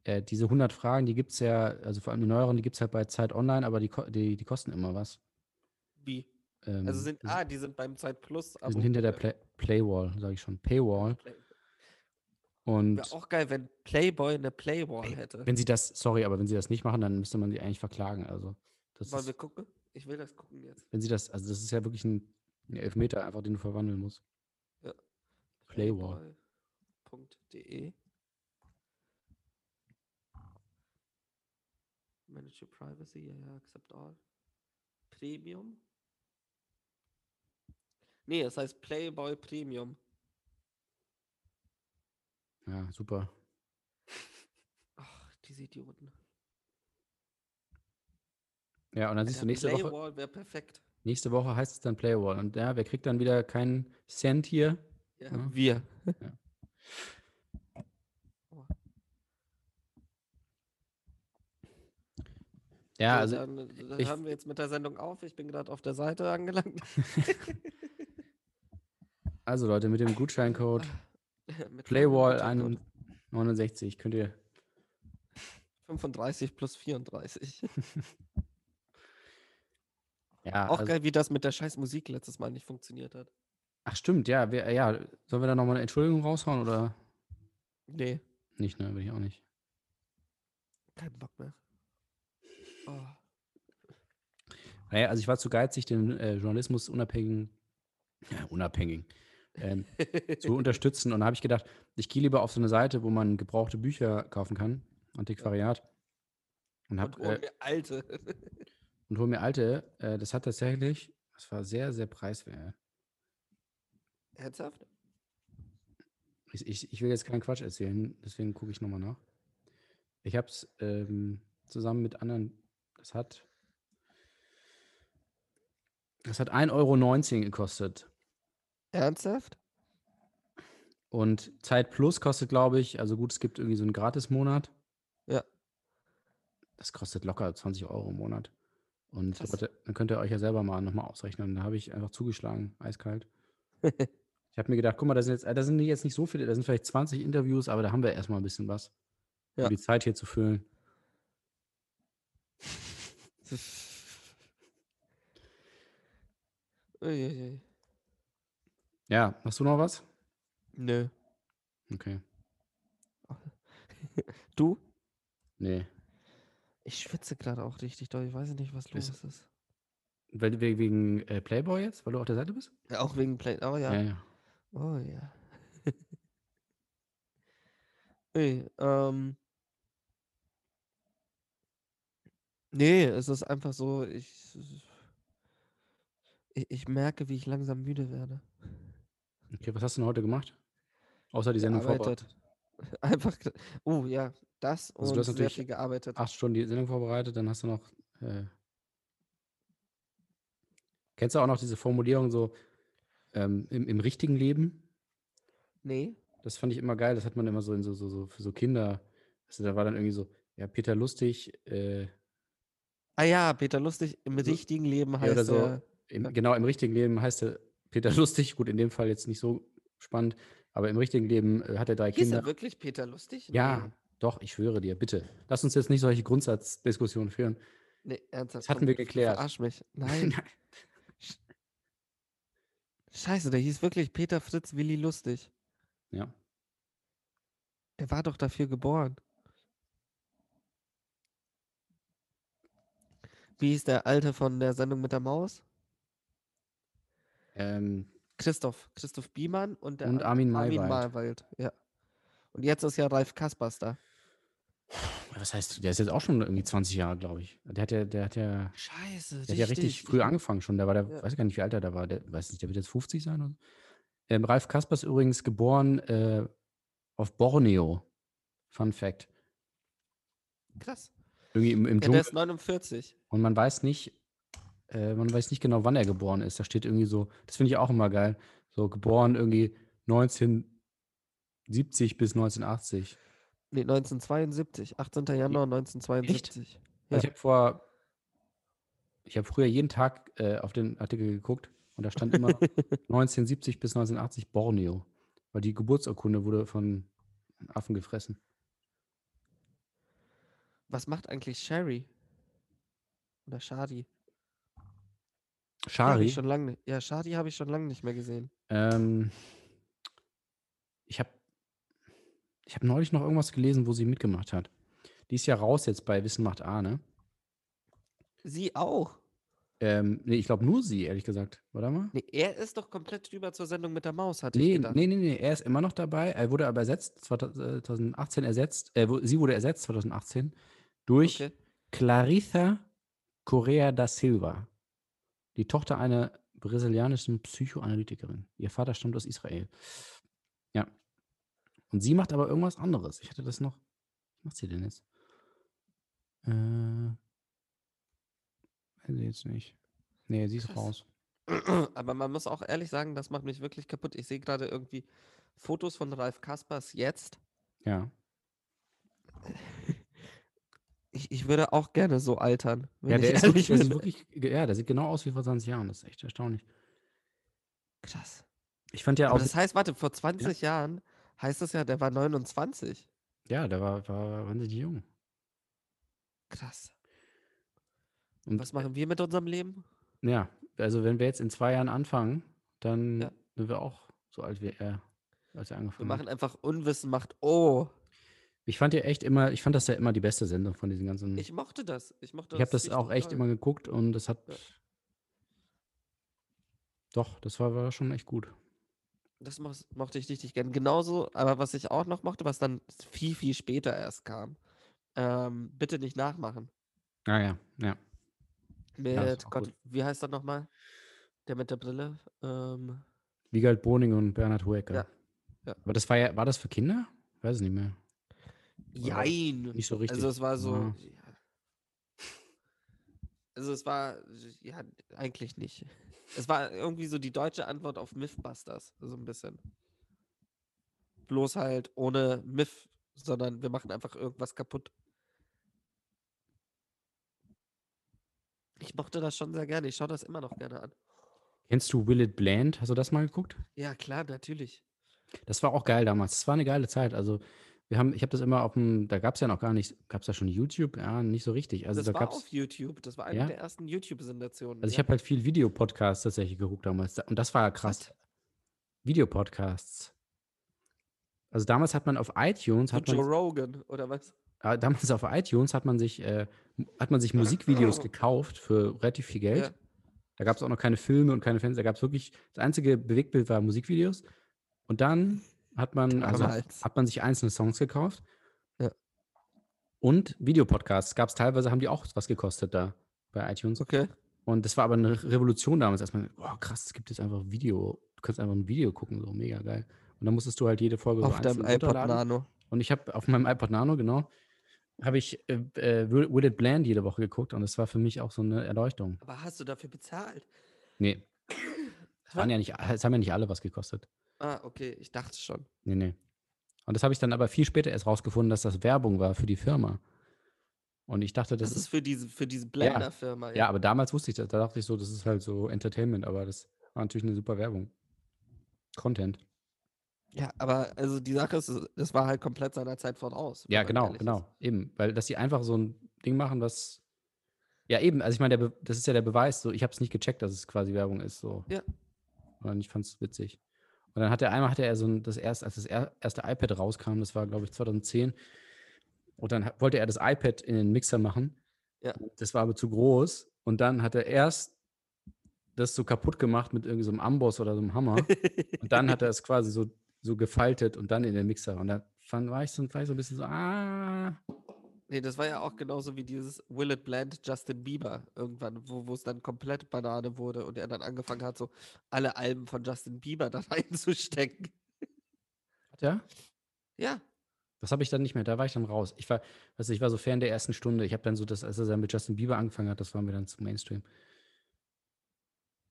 äh, diese 100 Fragen, die gibt es ja, also vor allem die neueren, die gibt es halt bei Zeit Online, aber die, die, die kosten immer was. Wie? Ähm, Also sind, ah, die sind beim Zeit Plus. die sind hinter der Play Playwall, sage ich schon, Paywall. Und Wäre auch geil, wenn Playboy eine Playwall hätte. wenn sie das, sorry, aber wenn sie das nicht machen, dann müsste man sie eigentlich verklagen. Also, das Wollen wir gucken? Ich will das gucken jetzt. wenn sie das, also das ist ja wirklich ein, ein Elfmeter, einfach den du verwandeln musst. Ja. Playwall. Playboy.de Manage your privacy, ja, ja, accept all. Premium? Nee, es heißt Playboy Premium. Ja, super. Ach, diese Idioten. Ja, und dann siehst du nächste Woche, Playwall wäre perfekt. nächste Woche heißt es dann Playwall. Und ja, wer kriegt dann wieder keinen Cent hier? Ja, Ja. wir. Ja, So, also dann, dann ich- hören wir jetzt mit der Sendung auf. Ich bin gerade auf der Seite angelangt. Also Leute, mit dem Gutscheincode Mit meinem Playwall Gutscheincode 69 könnt ihr 35 plus 34. ja, Auch also, geil, wie das mit der scheiß Musik letztes Mal nicht funktioniert hat. ach stimmt, ja, wer, ja, sollen wir da nochmal eine Entschuldigung raushauen oder Nee, nicht, ne, will ich auch nicht. kein Bock mehr. Oh. Naja, also ich war zu geizig, den äh, Journalismus unabhängigen, ja, unabhängig, ähm, zu unterstützen und da habe ich gedacht, ich gehe lieber auf so eine Seite, wo man gebrauchte Bücher kaufen kann, Antiquariat. Und, Und hol äh, mir alte. und hol mir alte. Äh, das hat tatsächlich, das war sehr, sehr preiswert. Ernsthaft? Ich, ich, ich will jetzt keinen Quatsch erzählen, deswegen gucke ich nochmal nach. Ich habe es ähm, zusammen mit anderen, das hat, das hat 1,19 Euro gekostet. Ernsthaft? Und Zeit Plus kostet, glaube ich, also gut, es gibt irgendwie so einen Gratis-Monat. Ja. Das kostet locker 20 Euro im Monat. Und Krass. Dann könnt ihr euch ja selber mal nochmal ausrechnen. Da habe ich einfach zugeschlagen, eiskalt. ich habe mir gedacht, guck mal, da sind, jetzt, äh, da sind jetzt nicht so viele, da sind vielleicht 20 Interviews, aber da haben wir erstmal ein bisschen was, Ja. um die Zeit hier zu füllen. Ja, hast du noch was? Nö. Okay. Du? Nee. Ich schwitze gerade auch richtig doll. Ich weiß nicht, was los Ist- ist. Weil, we- wegen äh, Playboy jetzt, weil du auf der Seite bist? Ja, auch wegen Play. Oh ja. ja. ja. Oh ja. Ui, ähm. Nee, es ist einfach so, ich, ich, ich merke, wie ich langsam müde werde. Okay, was hast du denn heute gemacht? Außer die Sendung vorbereitet. Einfach, oh ja, das Also du und hast sehr viel gearbeitet. acht Stunden die Sendung vorbereitet, dann hast du noch. Äh, kennst du auch noch diese Formulierung so ähm, im, im richtigen Leben? Nee, Das fand ich immer geil. Das hat man immer so in so, so, so für so Kinder. Also da war dann irgendwie so, ja, Peter Lustig, äh, Ah ja, Peter Lustig, im So- richtigen Leben ja, heißt oder so, er. im, ja. genau, im richtigen Leben heißt er Peter Lustig. Gut, in dem Fall jetzt nicht so spannend, aber im richtigen Leben äh, hat er drei Hieß Kinder. er wirklich Peter Lustig? Ja, doch, ich schwöre dir, bitte. Lass uns jetzt nicht solche Grundsatzdiskussionen führen. Nee, ernsthaft. Das hatten komm, wir geklärt. Verarsch mich. Nein. Scheiße, der hieß wirklich Peter Fritz Willi Lustig. ja. Der war doch dafür geboren. Wie hieß der Alte von der Sendung mit der Maus? Ähm, Christoph. Christoph Biemann und der Und Armin Armin Maywald. Maywald. Ja. Und jetzt ist ja Ralf Kaspers da. was heißt, der ist jetzt auch schon irgendwie 20 Jahre, glaube ich. Der hat ja, der hat ja, Scheiße, der hat ja richtig früh angefangen schon. Der war der, Ja. weiß gar nicht, wie alt er da war. Der weiß nicht, der wird jetzt 50 sein oder. Ähm, Ralf Kaspers übrigens geboren äh, auf Borneo. Fun Fact. Krass. Irgendwie im, im Ja, der ist 49. Und man weiß nicht, äh, man weiß nicht genau, wann er geboren ist. Da steht irgendwie so, das finde ich auch immer geil. So geboren irgendwie 1970 bis 1980. Nee, 1972. 18. Januar 1972. Also Ja. ich habe vor Ich habe früher jeden Tag äh, auf den Artikel geguckt und da stand immer 1970 bis 1980 Borneo. Weil die Geburtsurkunde wurde von Affen gefressen. Was macht eigentlich Sherry? Oder Shadi? Shari. ich schon lange, ja, Shadi habe ich schon lange nicht mehr gesehen. Ähm, ich habe ich hab neulich noch irgendwas gelesen, wo sie mitgemacht hat. Die ist ja raus jetzt bei Wissen macht A, ne? Sie auch. Ähm, nee, ich glaube nur sie, ehrlich gesagt. Warte mal. Nee, er ist doch komplett rüber zur Sendung mit der Maus, hatte ich Nee, gedacht. nee, nee, nee, er ist immer noch dabei. Er wurde aber ersetzt, 2018 ersetzt, äh, sie wurde ersetzt 2018 durch Okay. Clarissa Correa da Silva, die Tochter einer brasilianischen Psychoanalytikerin. Ihr Vater stammt aus Israel. Ja. Und sie macht aber irgendwas anderes. Ich hatte das noch. Was macht sie denn jetzt? Äh. Weiß ich jetzt nicht. Nee, sie ist Krass. raus. Aber man muss auch ehrlich sagen, das macht mich wirklich kaputt. Ich sehe gerade irgendwie Fotos von Ralf Kaspers jetzt. Ja. Ich, ich würde auch gerne so altern. Ja, der ist wirklich, der sieht bin. wirklich, ja, der sieht genau aus wie vor 20 Jahren. Das ist echt erstaunlich. Krass. Ich fand ja Aber auch, das heißt, warte, vor 20 Jahren heißt das ja, der war 29. ja, der war, war wahnsinnig jung. Krass. Und Was machen wir mit unserem Leben? Ja, also wenn wir jetzt in zwei Jahren anfangen, dann Ja. sind wir auch so alt wie er, als er Wir angefangen hat. machen einfach Unwissen macht Oh. Ich fand ja echt immer, ich fand das ja immer die beste Sendung von diesen ganzen. Ich mochte das. Ich mochte Ich habe das auch echt doll. immer geguckt und das hat. Ja. Doch, das war, war schon echt gut. Das mo- mochte ich richtig gern. Genauso, aber was ich auch noch mochte, was dann viel, viel später erst kam. Ähm, bitte nicht nachmachen. Ah ja, ja. Mit, das auch Gott, gut. wie heißt er nochmal? Der mit der Brille? Ähm, Wiegald Boning und Bernhard Hoeker. Ja, ja. Aber das war ja, war das für Kinder? Weiß es nicht mehr. Jein. Nicht so richtig. Also es war so. Ja. Ja. Also es war, ja, eigentlich nicht. Es war irgendwie so die deutsche Antwort auf Mythbusters, so ein bisschen. Bloß halt ohne Myth, sondern wir machen einfach irgendwas kaputt. Ich mochte das schon sehr gerne. Ich schaue das immer noch gerne an. Kennst du Will It Bland? Hast du das mal geguckt? Ja, klar, natürlich. Das war auch geil damals. Das war eine geile Zeit. Also, wir haben, ich habe das immer auf dem, da gab es ja noch gar nicht, gab es da schon YouTube? Ja, nicht so richtig. Also, das da war gab's, auf YouTube. Das war eine Ja? der ersten YouTube-Sensationen. also ich ja. habe halt viel Videopodcasts tatsächlich geguckt damals. Und das war ja krass. Videopodcasts. Also damals hat man auf iTunes, hat Joe man, Rogan oder was? äh, damals auf iTunes hat man sich, äh, hat man sich Musikvideos gekauft für relativ viel Geld. Ja. Da gab es auch noch keine Filme und keine Fans. Da gab es wirklich, das einzige Bewegtbild war Musikvideos. Und dann hat man, also hat man sich einzelne Songs gekauft. Ja. Und Videopodcasts gab es teilweise, haben die auch was gekostet da bei iTunes. Okay. Und das war aber eine Revolution damals, erstmal, boah, krass, es gibt jetzt einfach Video. Du kannst einfach ein Video gucken, so mega geil. Und dann musstest du halt jede Folge so Auf deinem einzeln iPod. Nano. Und ich habe auf meinem iPod Nano, genau, habe ich äh, äh, Will Will It Bland jede Woche geguckt und das war für mich auch so eine Erleuchtung. Aber hast du dafür bezahlt? Nee. Es waren ja nicht, es haben ja nicht alle was gekostet. Ah, okay, ich dachte schon. Nee, nee. Und das habe ich dann aber viel später erst rausgefunden, dass das Werbung war für die Firma. Und ich dachte, das, Das ist für diese, für diese Blender-Firma. Ja, aber damals wusste ich das. Da dachte ich so, das ist halt so Entertainment, aber das war natürlich eine super Werbung. Content. Ja, aber also die Sache ist, das war halt komplett seiner Zeit voraus. Ja, genau, genau. ist. Eben. Weil, dass sie einfach so ein Ding machen, was. Ja, eben. Also, ich meine, das ist ja der Beweis. So, ich habe es nicht gecheckt, dass es quasi Werbung ist. So. Ja. Und ich fand es witzig. Und dann hatte er einmal hatte er so ein, das erste, als das er, erste iPad rauskam, das war, glaube ich, 2010. Und dann wollte er das iPad in den Mixer machen. Ja. Das war aber zu groß. Und dann hat er erst das so kaputt gemacht mit irgendwie so einem Amboss oder so einem Hammer. Und dann hat er es quasi so, so gefaltet und dann in den Mixer. Und da fand, war, ich so, war ich so ein bisschen so, ah. Nee, das war ja auch genauso wie dieses Will It Blend Justin Bieber irgendwann, wo es dann komplett Banane wurde und er dann angefangen hat, so alle Alben von Justin Bieber da reinzustecken. Hat er? Ja, Das habe ich dann nicht mehr, da war ich dann raus. Ich war, also ich war so Fan der ersten Stunde. Ich habe dann so das, als er dann mit Justin Bieber angefangen hat, das war mir dann zu Mainstream.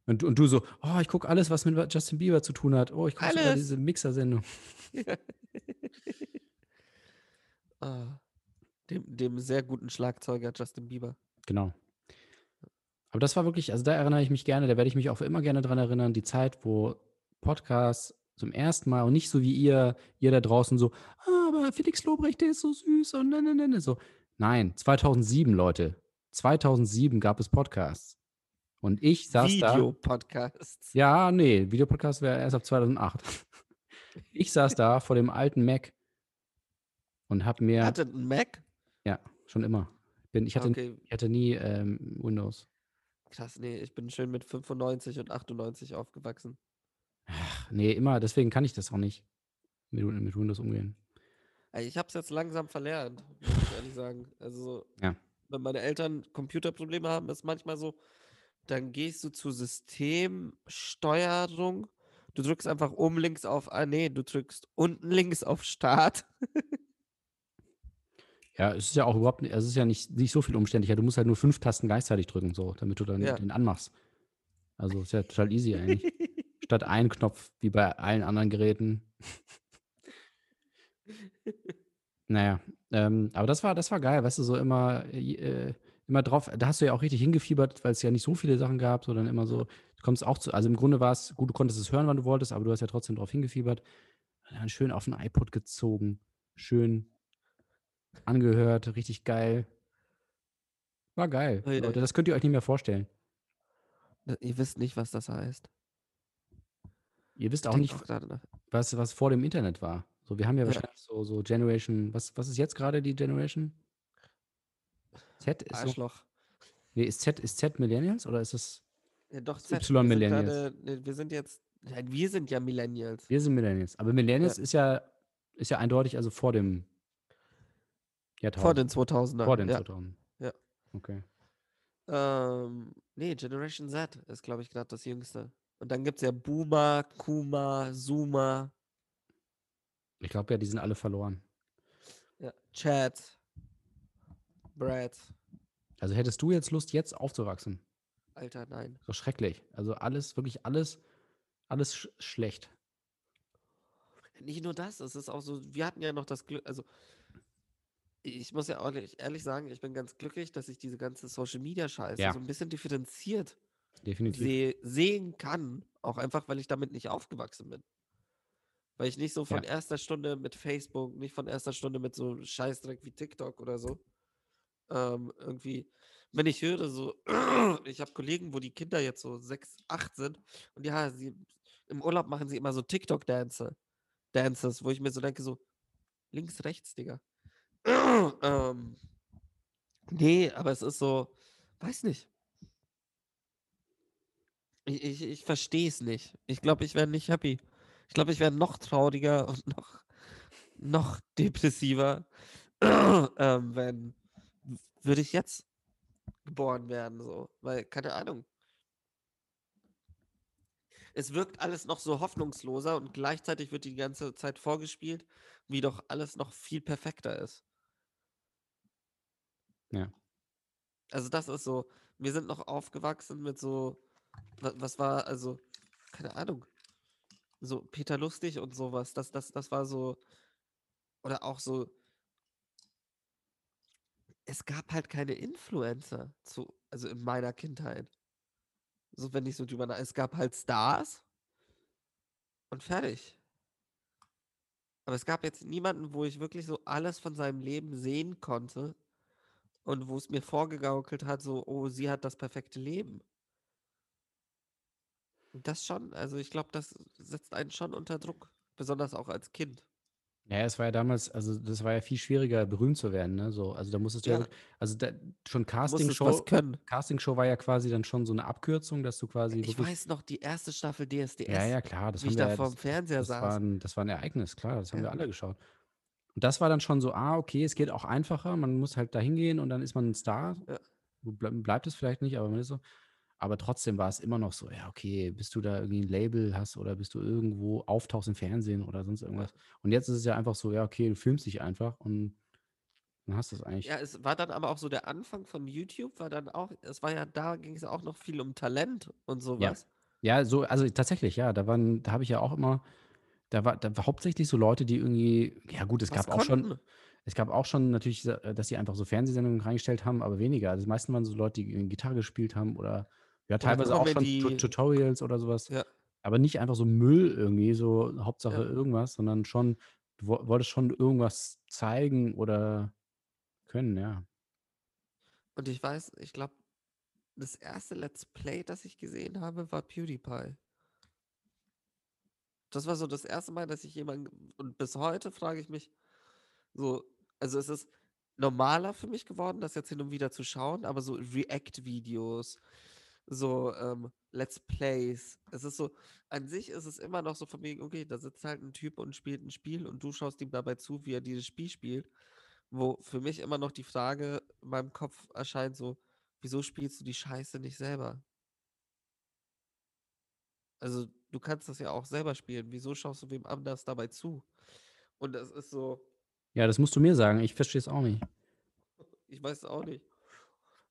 Und, du- und du so, oh, ich gucke alles, was mit Justin Bieber zu tun hat. Oh, ich gucke sogar diese Mixer-Sendung. ah, dem, dem sehr guten Schlagzeuger Justin Bieber. Genau. Aber das war wirklich, also da erinnere ich mich gerne, da werde ich mich auch für immer gerne dran erinnern, die Zeit, wo Podcasts zum ersten Mal und nicht so wie ihr, ihr da draußen so, ah, aber Felix Lobrecht, der ist so süß und ne, ne, ne, ne, so. Nein, 2007, Leute. 2007 gab es Podcasts. Und ich saß da. Videopodcasts. Ja, nee, Videopodcast wäre erst ab 2008. Ich saß da vor dem alten Mac und habe mir. Hatte einen Mac? Ja, schon immer. Bin, ich, hatte, Okay, ich hatte nie ähm, Windows. krass, nee, ich bin schön mit 95 und 98 aufgewachsen. Ach, nee, immer, deswegen kann ich das auch nicht mit, mit Windows umgehen. Ich habe es jetzt langsam verlernt, muss ich ehrlich sagen. Also, so, Ja. wenn meine Eltern Computerprobleme haben, ist manchmal so, dann gehst du zur Systemsteuerung. Du drückst einfach oben links auf, ah nee, du drückst unten links auf Start. Ja, es ist ja auch überhaupt nicht, es ist ja nicht, nicht so viel umständlicher. Du musst halt nur fünf Tasten gleichzeitig drücken, so, damit du dann Ja. den anmachst. Also ist ja total easy eigentlich. Statt ein Knopf, wie bei allen anderen Geräten. naja, ähm, aber das war, das war geil, weißt du, so immer, äh, immer drauf, da hast du ja auch richtig hingefiebert, weil es ja nicht so viele Sachen gab, sondern immer so, du kommst auch zu, also im Grunde war es, gut, du konntest es hören, wann du wolltest, aber du hast ja trotzdem drauf hingefiebert. Dann schön auf den iPod gezogen, schön angehört, richtig geil. War geil. Leute, das könnt ihr euch nicht mehr vorstellen. Ihr wisst nicht, was das heißt. Ihr wisst auch nicht, auch was, was vor dem Internet war. So, wir haben ja, Ja. wahrscheinlich so, so Generation, was, was ist jetzt gerade die Generation? Z ist so, Arschloch. nee, ist Z, ist Z Millennials oder ist es, Ja, doch, Y Z, wir sind Millennials. gerade- nee, Wir sind jetzt, wir sind ja Millennials. wir sind Millennials. Aber Millennials ist ja, ist ja eindeutig, also vor dem Jahrtausend. Vor den 2000ern. Vor den ja. 2000. Ja. Okay. Ähm, nee, Generation Z ist, glaube ich, gerade das Jüngste. Und dann gibt es ja Boomer, Kuma, Zoomer, Ich glaube ja, die sind alle verloren. ja, Chat, Brad. Also hättest du jetzt Lust, jetzt aufzuwachsen? Alter, nein. So schrecklich. Also alles, wirklich alles, alles sch schlecht. Nicht nur das, es ist auch so, wir hatten ja noch das Glück, also ich muss ja auch ehrlich, ehrlich sagen, ich bin ganz glücklich, dass ich diese ganze Social Media Scheiße Ja. so ein bisschen differenziert seh, sehen kann, auch einfach, weil ich damit nicht aufgewachsen bin. Weil ich nicht so von Ja. erster Stunde mit Facebook, nicht von erster Stunde mit so Scheißdreck wie TikTok oder so. Ähm, irgendwie, wenn ich höre, so, ich habe Kollegen, wo die Kinder jetzt so sechs, acht sind und ja, sie im Urlaub machen sie immer so TikTok-Dance, Dances, wo ich mir so denke, so, links, rechts, Digga. ähm, nee, aber es ist so, weiß nicht. Ich, ich, ich verstehe es nicht. Ich glaube, ich wäre nicht happy. Ich glaube, ich wäre noch trauriger und noch, noch depressiver, ähm, wenn würde ich jetzt geboren werden, so. Weil, keine Ahnung. Es wirkt alles noch so hoffnungsloser und gleichzeitig wird die ganze Zeit vorgespielt, wie doch alles noch viel perfekter ist. Ja. Also das ist so, wir sind noch aufgewachsen mit so, wa- was war, also, keine Ahnung, so Peter Lustig und sowas, das, das, das war so, oder auch so, es gab halt keine Influencer, zu, also in meiner Kindheit. So, wenn ich so drüber nach, es gab halt Stars und fertig. Aber es gab jetzt niemanden, wo ich wirklich so alles von seinem Leben sehen konnte und wo es mir vorgegaukelt hat, so, oh, sie hat das perfekte Leben. Das schon, also ich glaube, das setzt einen schon unter Druck, besonders auch als Kind. Ja, es war ja damals, also das war ja viel schwieriger, berühmt zu werden, ne? So, also da musstest du ja, Ja. also da, schon Castingshow, was können. Castingshow war ja quasi dann schon so eine Abkürzung, dass du quasi Ich weiß noch, die erste Staffel DSDS, Ja, ja, klar, das wie haben ich wir da vorm Fernseher das, saß. war ein, das war ein Ereignis, klar, das haben wir Ja. alle geschaut. Und das war dann schon so, ah, okay, es geht auch einfacher, man muss halt da hingehen und dann ist man ein Star. Ja. Ble bleibt es vielleicht nicht, aber man ist so. Aber trotzdem war es immer noch so, ja, okay, bis du da irgendwie ein Label hast oder bis du irgendwo auftauchst im Fernsehen oder sonst irgendwas. Und jetzt ist es ja einfach so, ja, okay, du filmst dich einfach und dann hast du es eigentlich. Ja, es war dann aber auch so der Anfang von YouTube, war dann auch, es war ja, da ging es auch noch viel um Talent und sowas. Ja, so, also tatsächlich, ja, da waren, da habe ich ja auch immer, da war, da war hauptsächlich so Leute, die irgendwie, ja gut, es Was gab auch schon, konnten. Es gab auch schon natürlich, äh, dass sie einfach so Fernsehsendungen reingestellt haben, aber weniger. Also die meisten waren so Leute, die Gitarre gespielt haben oder ja, teilweise auch schon Comedy. Tutorials oder sowas. Ja. Aber nicht einfach so Müll irgendwie, so Hauptsache Ja. irgendwas, sondern schon, du wo- wolltest schon irgendwas zeigen oder können, ja. Und ich weiß, ich glaube, das erste Let's Play, das ich gesehen habe, war PewDiePie. Das war so das erste Mal, dass ich jemanden, und bis heute frage ich mich, so, also es ist normaler für mich geworden, das jetzt hin und wieder zu schauen, aber so React-Videos, so ähm, Let's Plays, es ist so, an sich ist es immer noch so von wegen, okay, da sitzt halt ein Typ und spielt ein Spiel und du schaust ihm dabei zu, wie er dieses Spiel spielt, wo für mich immer noch die Frage in meinem Kopf erscheint, so, wieso spielst du die Scheiße nicht selber? Also, du kannst das ja auch selber spielen. Wieso schaust du wem anders dabei zu? Und das ist so, Ja, das musst du mir sagen. Ich verstehe es auch nicht. ich weiß es auch nicht.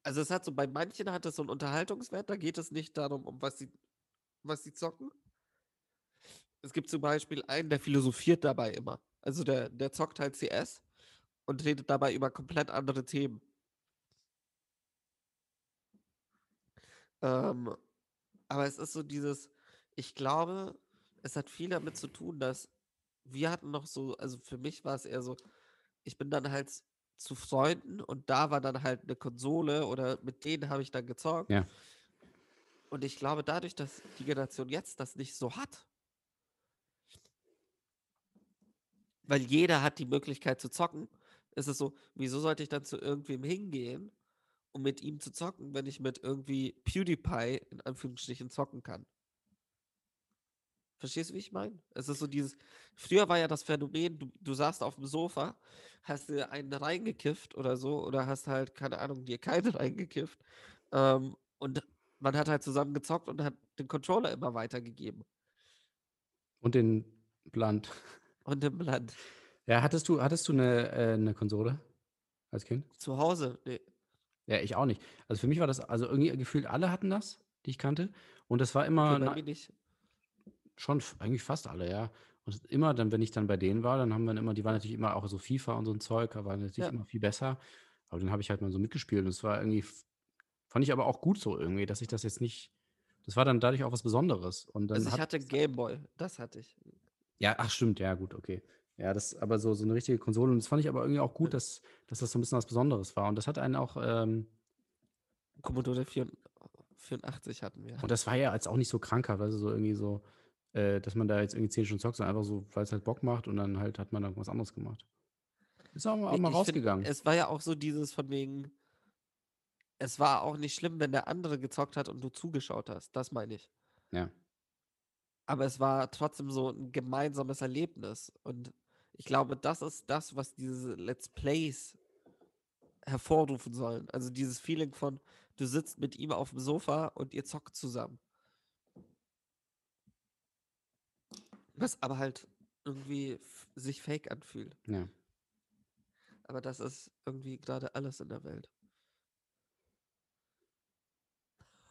Also, es hat so, bei manchen hat es so einen Unterhaltungswert, da geht es nicht darum, um was sie, was sie zocken. Es gibt zum Beispiel einen, der philosophiert dabei immer. Also, der, der zockt halt CS und redet dabei über komplett andere Themen. Ähm, aber es ist so dieses, ich glaube, es hat viel damit zu tun, dass wir hatten noch so, also für mich war es eher so, ich bin dann halt zu Freunden und da war dann halt eine Konsole oder mit denen habe ich dann gezockt. Ja. Und ich glaube, dadurch, dass die Generation jetzt das nicht so hat, weil jeder hat die Möglichkeit zu zocken, ist es so, wieso sollte ich dann zu irgendwem hingehen, um mit ihm zu zocken, wenn ich mit irgendwie PewDiePie in Anführungsstrichen zocken kann? Verstehst du, wie ich meine? Es ist so dieses, früher war ja das Phänomen, du, du saßt auf dem Sofa, hast dir einen reingekifft oder so, oder hast halt, keine Ahnung, dir keinen reingekifft. Ähm, und man hat halt zusammen gezockt und hat den Controller immer weitergegeben. Und den Blunt. Und im Land. Ja, hattest du, hattest du eine, äh, eine Konsole als Kind? Zu Hause, nee. Ja, ich auch nicht. Also für mich war das, also irgendwie gefühlt alle hatten das, die ich kannte. Und das war immer Okay, bei na, mir nicht. Schon eigentlich fast alle, ja. Und immer dann, wenn ich dann bei denen war, dann haben wir immer, die waren natürlich immer auch so FIFA und so ein Zeug, da war natürlich Ja. immer viel besser. Aber dann habe ich halt mal so mitgespielt. Und das war irgendwie, fand ich aber auch gut so irgendwie, dass ich das jetzt nicht, das war dann dadurch auch was Besonderes. Und dann Also ich hat, hatte Gameboy, das hatte ich. ja, ach stimmt, ja, gut, okay. Ja, das aber so, so eine richtige Konsole. Und das fand ich aber irgendwie auch gut, Ja. dass, dass das so ein bisschen was Besonderes war. Und das hat einen auch, ähm, Commodore 84 hatten wir. Und das war ja jetzt auch nicht so krankhaft, also so irgendwie so, äh, dass man da jetzt irgendwie 10 Stunden zockt, sondern einfach so, weil es halt Bock macht und dann halt hat man dann was anderes gemacht. Ist auch, mal- auch mal ich find, rausgegangen. es war ja auch so dieses von wegen, es war auch nicht schlimm, wenn der andere gezockt hat und du zugeschaut hast. Das meine ich. ja. Aber es war trotzdem so ein gemeinsames Erlebnis. Und ich glaube, das ist das, was diese Let's Plays hervorrufen sollen. Also dieses Feeling von, du sitzt mit ihm auf dem Sofa und ihr zockt zusammen. Was aber halt irgendwie sich fake anfühlt. ja. Aber das ist irgendwie gerade alles in der Welt.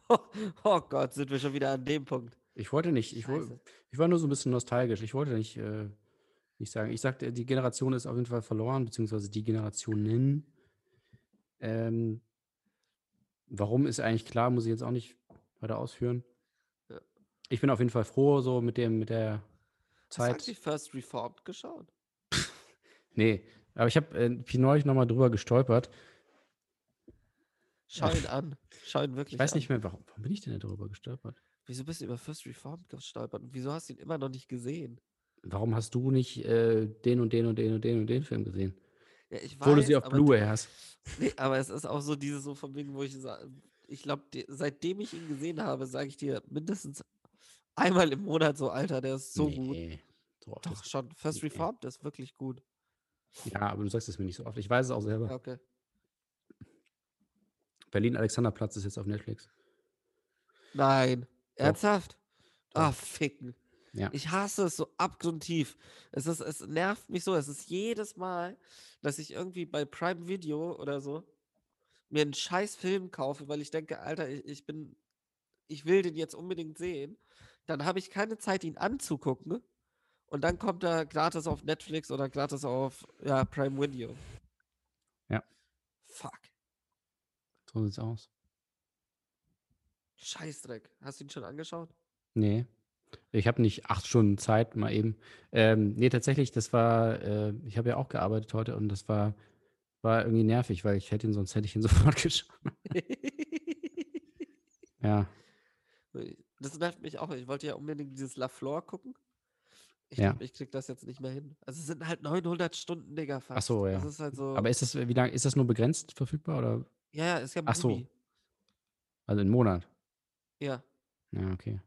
Oh, oh Gott, sind wir schon wieder an dem Punkt. Ich wollte nicht, ich, Scheiße. ich war nur so ein bisschen nostalgisch. Ich wollte nicht, äh, nicht sagen. Ich sagte, die Generation ist auf jeden Fall verloren, beziehungsweise die Generationen. Ähm, warum ist eigentlich klar, muss ich jetzt auch nicht weiter ausführen. Ja. Ich bin auf jeden Fall froh, so mit dem, mit der Hast du Zeit. eigentlich First Reformed geschaut? Nee, aber ich habe äh, neulich nochmal drüber gestolpert. Schau ihn an. Schau ihn wirklich Ich weiß an. nicht mehr, warum, warum bin ich denn da drüber gestolpert? Wieso bist du über First Reformed gestolpert? Und wieso hast du ihn immer noch nicht gesehen? Warum hast du nicht äh, den und den und den und den und den Film gesehen? Ja, ich Obwohl du weiß, sie auf Blu-ray hast. Nee, aber es ist auch so dieses so von wegen, wo ich sage, ich glaube, seitdem ich ihn gesehen habe, sage ich dir mindestens einmal im Monat so, Alter, der ist so gut. Nee, so oft Doch schon, First nee. Reformed ist wirklich gut. Ja, aber du sagst es mir nicht so oft. Ich weiß es auch selber. Okay. Berlin-Alexanderplatz ist jetzt auf Netflix. Nein. Ernsthaft? Ah, Doch. ficken. Ja. Ich hasse es so abgrundtief. Es, ist, es nervt mich so. Es ist jedes Mal, dass ich irgendwie bei Prime Video oder so mir einen scheiß Film kaufe, weil ich denke, Alter, ich, ich bin, ich will den jetzt unbedingt sehen. Dann habe ich keine Zeit, ihn anzugucken. Und dann kommt er gratis auf Netflix oder gratis auf ja, Prime Video. Ja. Fuck. So sieht's aus. Scheißdreck. Hast du ihn schon angeschaut? Nee. Ich habe nicht acht Stunden Zeit, mal eben. Ähm, nee, tatsächlich, das war, äh, ich habe ja auch gearbeitet heute und das war, war irgendwie nervig, weil ich hätte ihn, sonst hätte ich ihn sofort geschaut. Ja, Das nervt mich auch. Ich wollte ja unbedingt dieses La Flor gucken. Ich Ja. glaube, ich krieg das jetzt nicht mehr hin. Also es sind halt 900 Stunden, Digga, fast. ach so, ja. Ist halt so. Aber ist das, wie lange, ist das nur begrenzt verfügbar oder? ja, ja, ist ja Ach so. Mubi. Also im Monat? Ja. Ja, okay.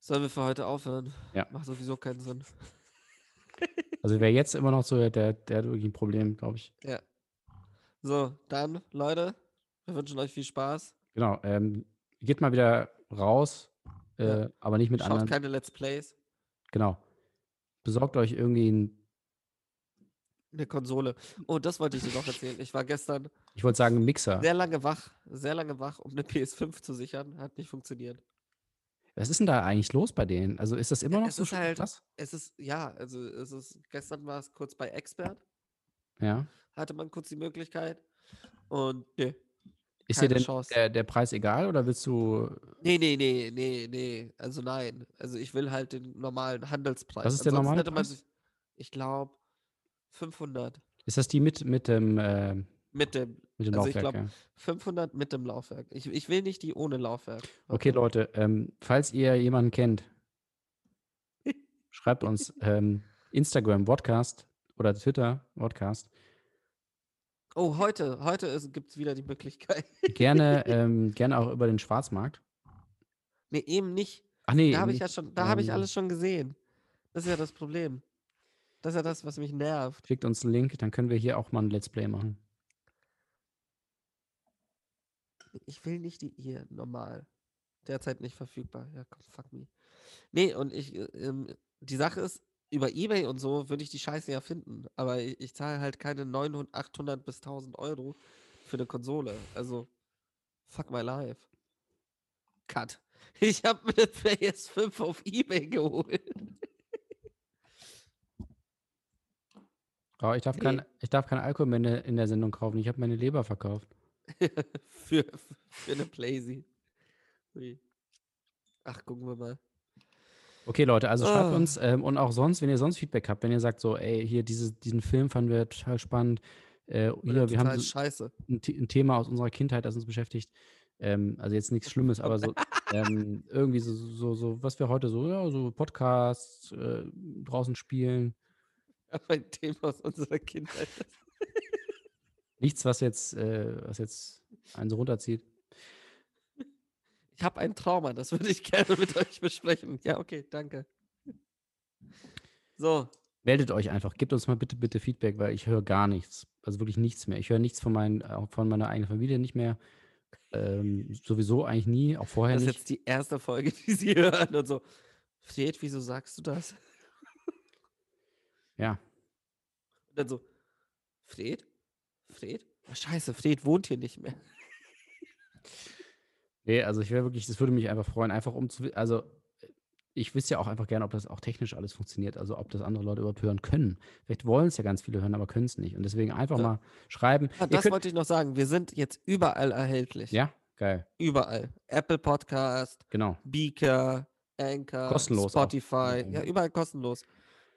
Sollen wir für heute aufhören? Ja. Macht sowieso keinen Sinn. Also wer jetzt immer noch so, der, der hat irgendwie ein Problem, glaube ich. Ja. So, dann, Leute, wir wünschen euch viel Spaß. Genau. Ähm, geht mal wieder raus, äh, Ja. aber nicht mit Schaut anderen. keine Let's Plays. Genau. Besorgt euch irgendwie ein, Eine Konsole. Oh, das wollte ich dir noch erzählen. Ich war gestern ich wollte sagen, Mixer. sehr lange wach, sehr lange wach, um eine PS5 zu sichern. Hat nicht funktioniert. Was ist denn da eigentlich los bei denen? Also ist das immer noch es so ist halt- krass? Es ist, ja, also es ist, gestern war es kurz bei Expert, Ja. hatte man kurz die Möglichkeit. Und nee. Ist dir denn Chance. der, der Preis egal oder willst du. Nee, nee, nee, nee, nee. Also nein. Also ich will halt den normalen Handelspreis. Was ist der normale Preis? sich- Ich glaube 500 Ist das die mit, mit dem, äh, mit dem mit dem Also ich Laufwerk? glaub, ja? 500 mit dem Laufwerk. Ich, ich will nicht die ohne Laufwerk. Okay, Leute, ähm, falls ihr jemanden kennt, schreibt uns ähm, Instagram Podcast oder Twitter Podcast. Oh, heute, heute gibt es wieder die Möglichkeit. Gerne, ähm, gerne auch über den Schwarzmarkt. nee, eben nicht. Ach nee, Da habe ich ja schon, da habe ich ähm, alles schon gesehen. Das ist ja das Problem. Das ist ja das, was mich nervt. schickt uns einen Link, dann können wir hier auch mal ein Let's Play machen. Ich will nicht die hier normal. Derzeit nicht verfügbar. Ja, komm, fuck me. Nee, und ich, äh, ähm, die Sache ist, über Ebay und so würde ich die Scheiße ja finden. Aber ich, ich zahle halt keine 900, 800 bis 1000 Euro für eine Konsole. Also, fuck my life. Cut. Ich habe mir eine PS5 auf Ebay geholt. Oh, ich, darf Nee. kein, ich darf keinen Alkohol mehr in der, in der Sendung kaufen. Ich habe meine Leber verkauft. für, für eine Playsee. Ach, gucken wir mal. Okay, Leute, also schreibt Ah. uns ähm, und auch sonst, wenn ihr sonst Feedback habt, wenn ihr sagt so, ey, hier diese, diesen Film fanden wir total spannend, äh, hier, wir haben so scheiße. ein, ein Thema aus unserer Kindheit, das uns beschäftigt. Ähm, also jetzt nichts Schlimmes, aber so ähm, irgendwie so, so, so, was wir heute so, ja, so Podcasts, äh, draußen spielen. Aber ein Thema aus unserer Kindheit. Nichts, was jetzt, äh, was jetzt einen so runterzieht. Ich habe ein Trauma, das würde ich gerne mit euch besprechen. Ja, okay, danke. So, Meldet euch einfach, gebt uns mal bitte, bitte Feedback, weil ich höre gar nichts. Also wirklich nichts mehr. Ich höre nichts von, meinen, auch von meiner eigenen Familie nicht mehr. Ähm, sowieso eigentlich nie, auch vorher das ist nicht. jetzt die erste Folge, die sie hören und so. Fred, wieso sagst du das? Ja, Und dann so, Fred? Fred? Oh, scheiße, Fred wohnt hier nicht mehr. Nee, also ich wäre wirklich, das würde mich einfach freuen, einfach um zu, also äh, ich wüsste ja auch einfach gerne, ob das auch technisch alles funktioniert, also ob das andere Leute überhaupt hören können. Vielleicht wollen es ja ganz viele hören, aber können es nicht. Und deswegen einfach Ja. mal schreiben. Ihr das könnt, wollte ich noch sagen. Wir sind jetzt überall erhältlich. ja, geil, Überall. Apple Podcast, genau. Beaker, Anchor, Kostenlos auch. Spotify. Mhm. Ja, überall kostenlos.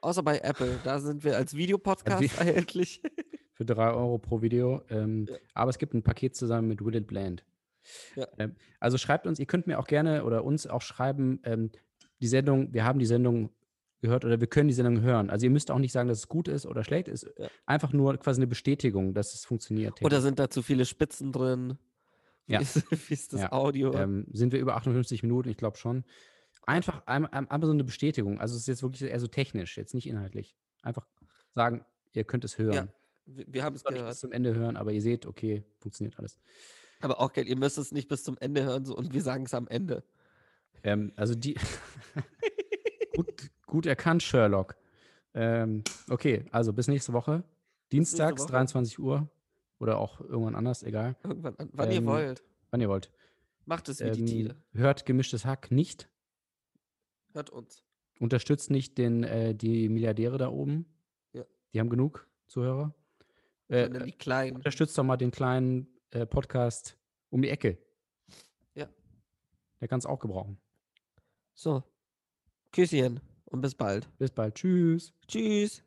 Außer bei Apple. Da sind wir als Videopodcast erhältlich. Für drei Euro pro Video. Ähm, Ja. Aber es gibt ein Paket zusammen mit Will It Blend. Ja. Ähm, also schreibt uns, ihr könnt mir auch gerne oder uns auch schreiben, ähm, die Sendung, wir haben die Sendung gehört oder wir können die Sendung hören. Also ihr müsst auch nicht sagen, dass es gut ist oder schlecht ist. Ja. Einfach nur quasi eine Bestätigung, dass es funktioniert. Oder sind da zu viele Spitzen drin? Wie, Ja. ist, wie ist das Ja. Audio? ähm, sind wir über 58 Minuten, ich glaube schon. Einfach ein- ein- einfach so eine Bestätigung. Also es ist jetzt wirklich eher so technisch, jetzt nicht inhaltlich. Einfach sagen, ihr könnt es hören. Ja, wir, wir haben es nicht bis gehört. zum Ende hören, aber ihr seht, okay, funktioniert alles. Aber auch geil, ihr müsst es nicht bis zum Ende hören so, und wir sagen es am Ende. Ähm, also die. gut, gut erkannt, Sherlock. Ähm, okay, also bis nächste Woche. Dienstags, Woche. 23 Uhr. Oder auch irgendwann anders, egal. Irgendwann an, wann ihr Ähm, wollt. Wann ihr wollt. Macht es wie die Ähm, Tiere. hört gemischtes Hack nicht. Hört uns. Unterstützt nicht den, äh, die Milliardäre da oben. Ja. Die haben genug Zuhörer. Äh, die Kleinen. unterstützt doch mal den kleinen äh, Podcast um die Ecke. Ja. Der kann es auch gebrauchen. So. Küsschen und bis bald. Bis bald. Tschüss. Tschüss.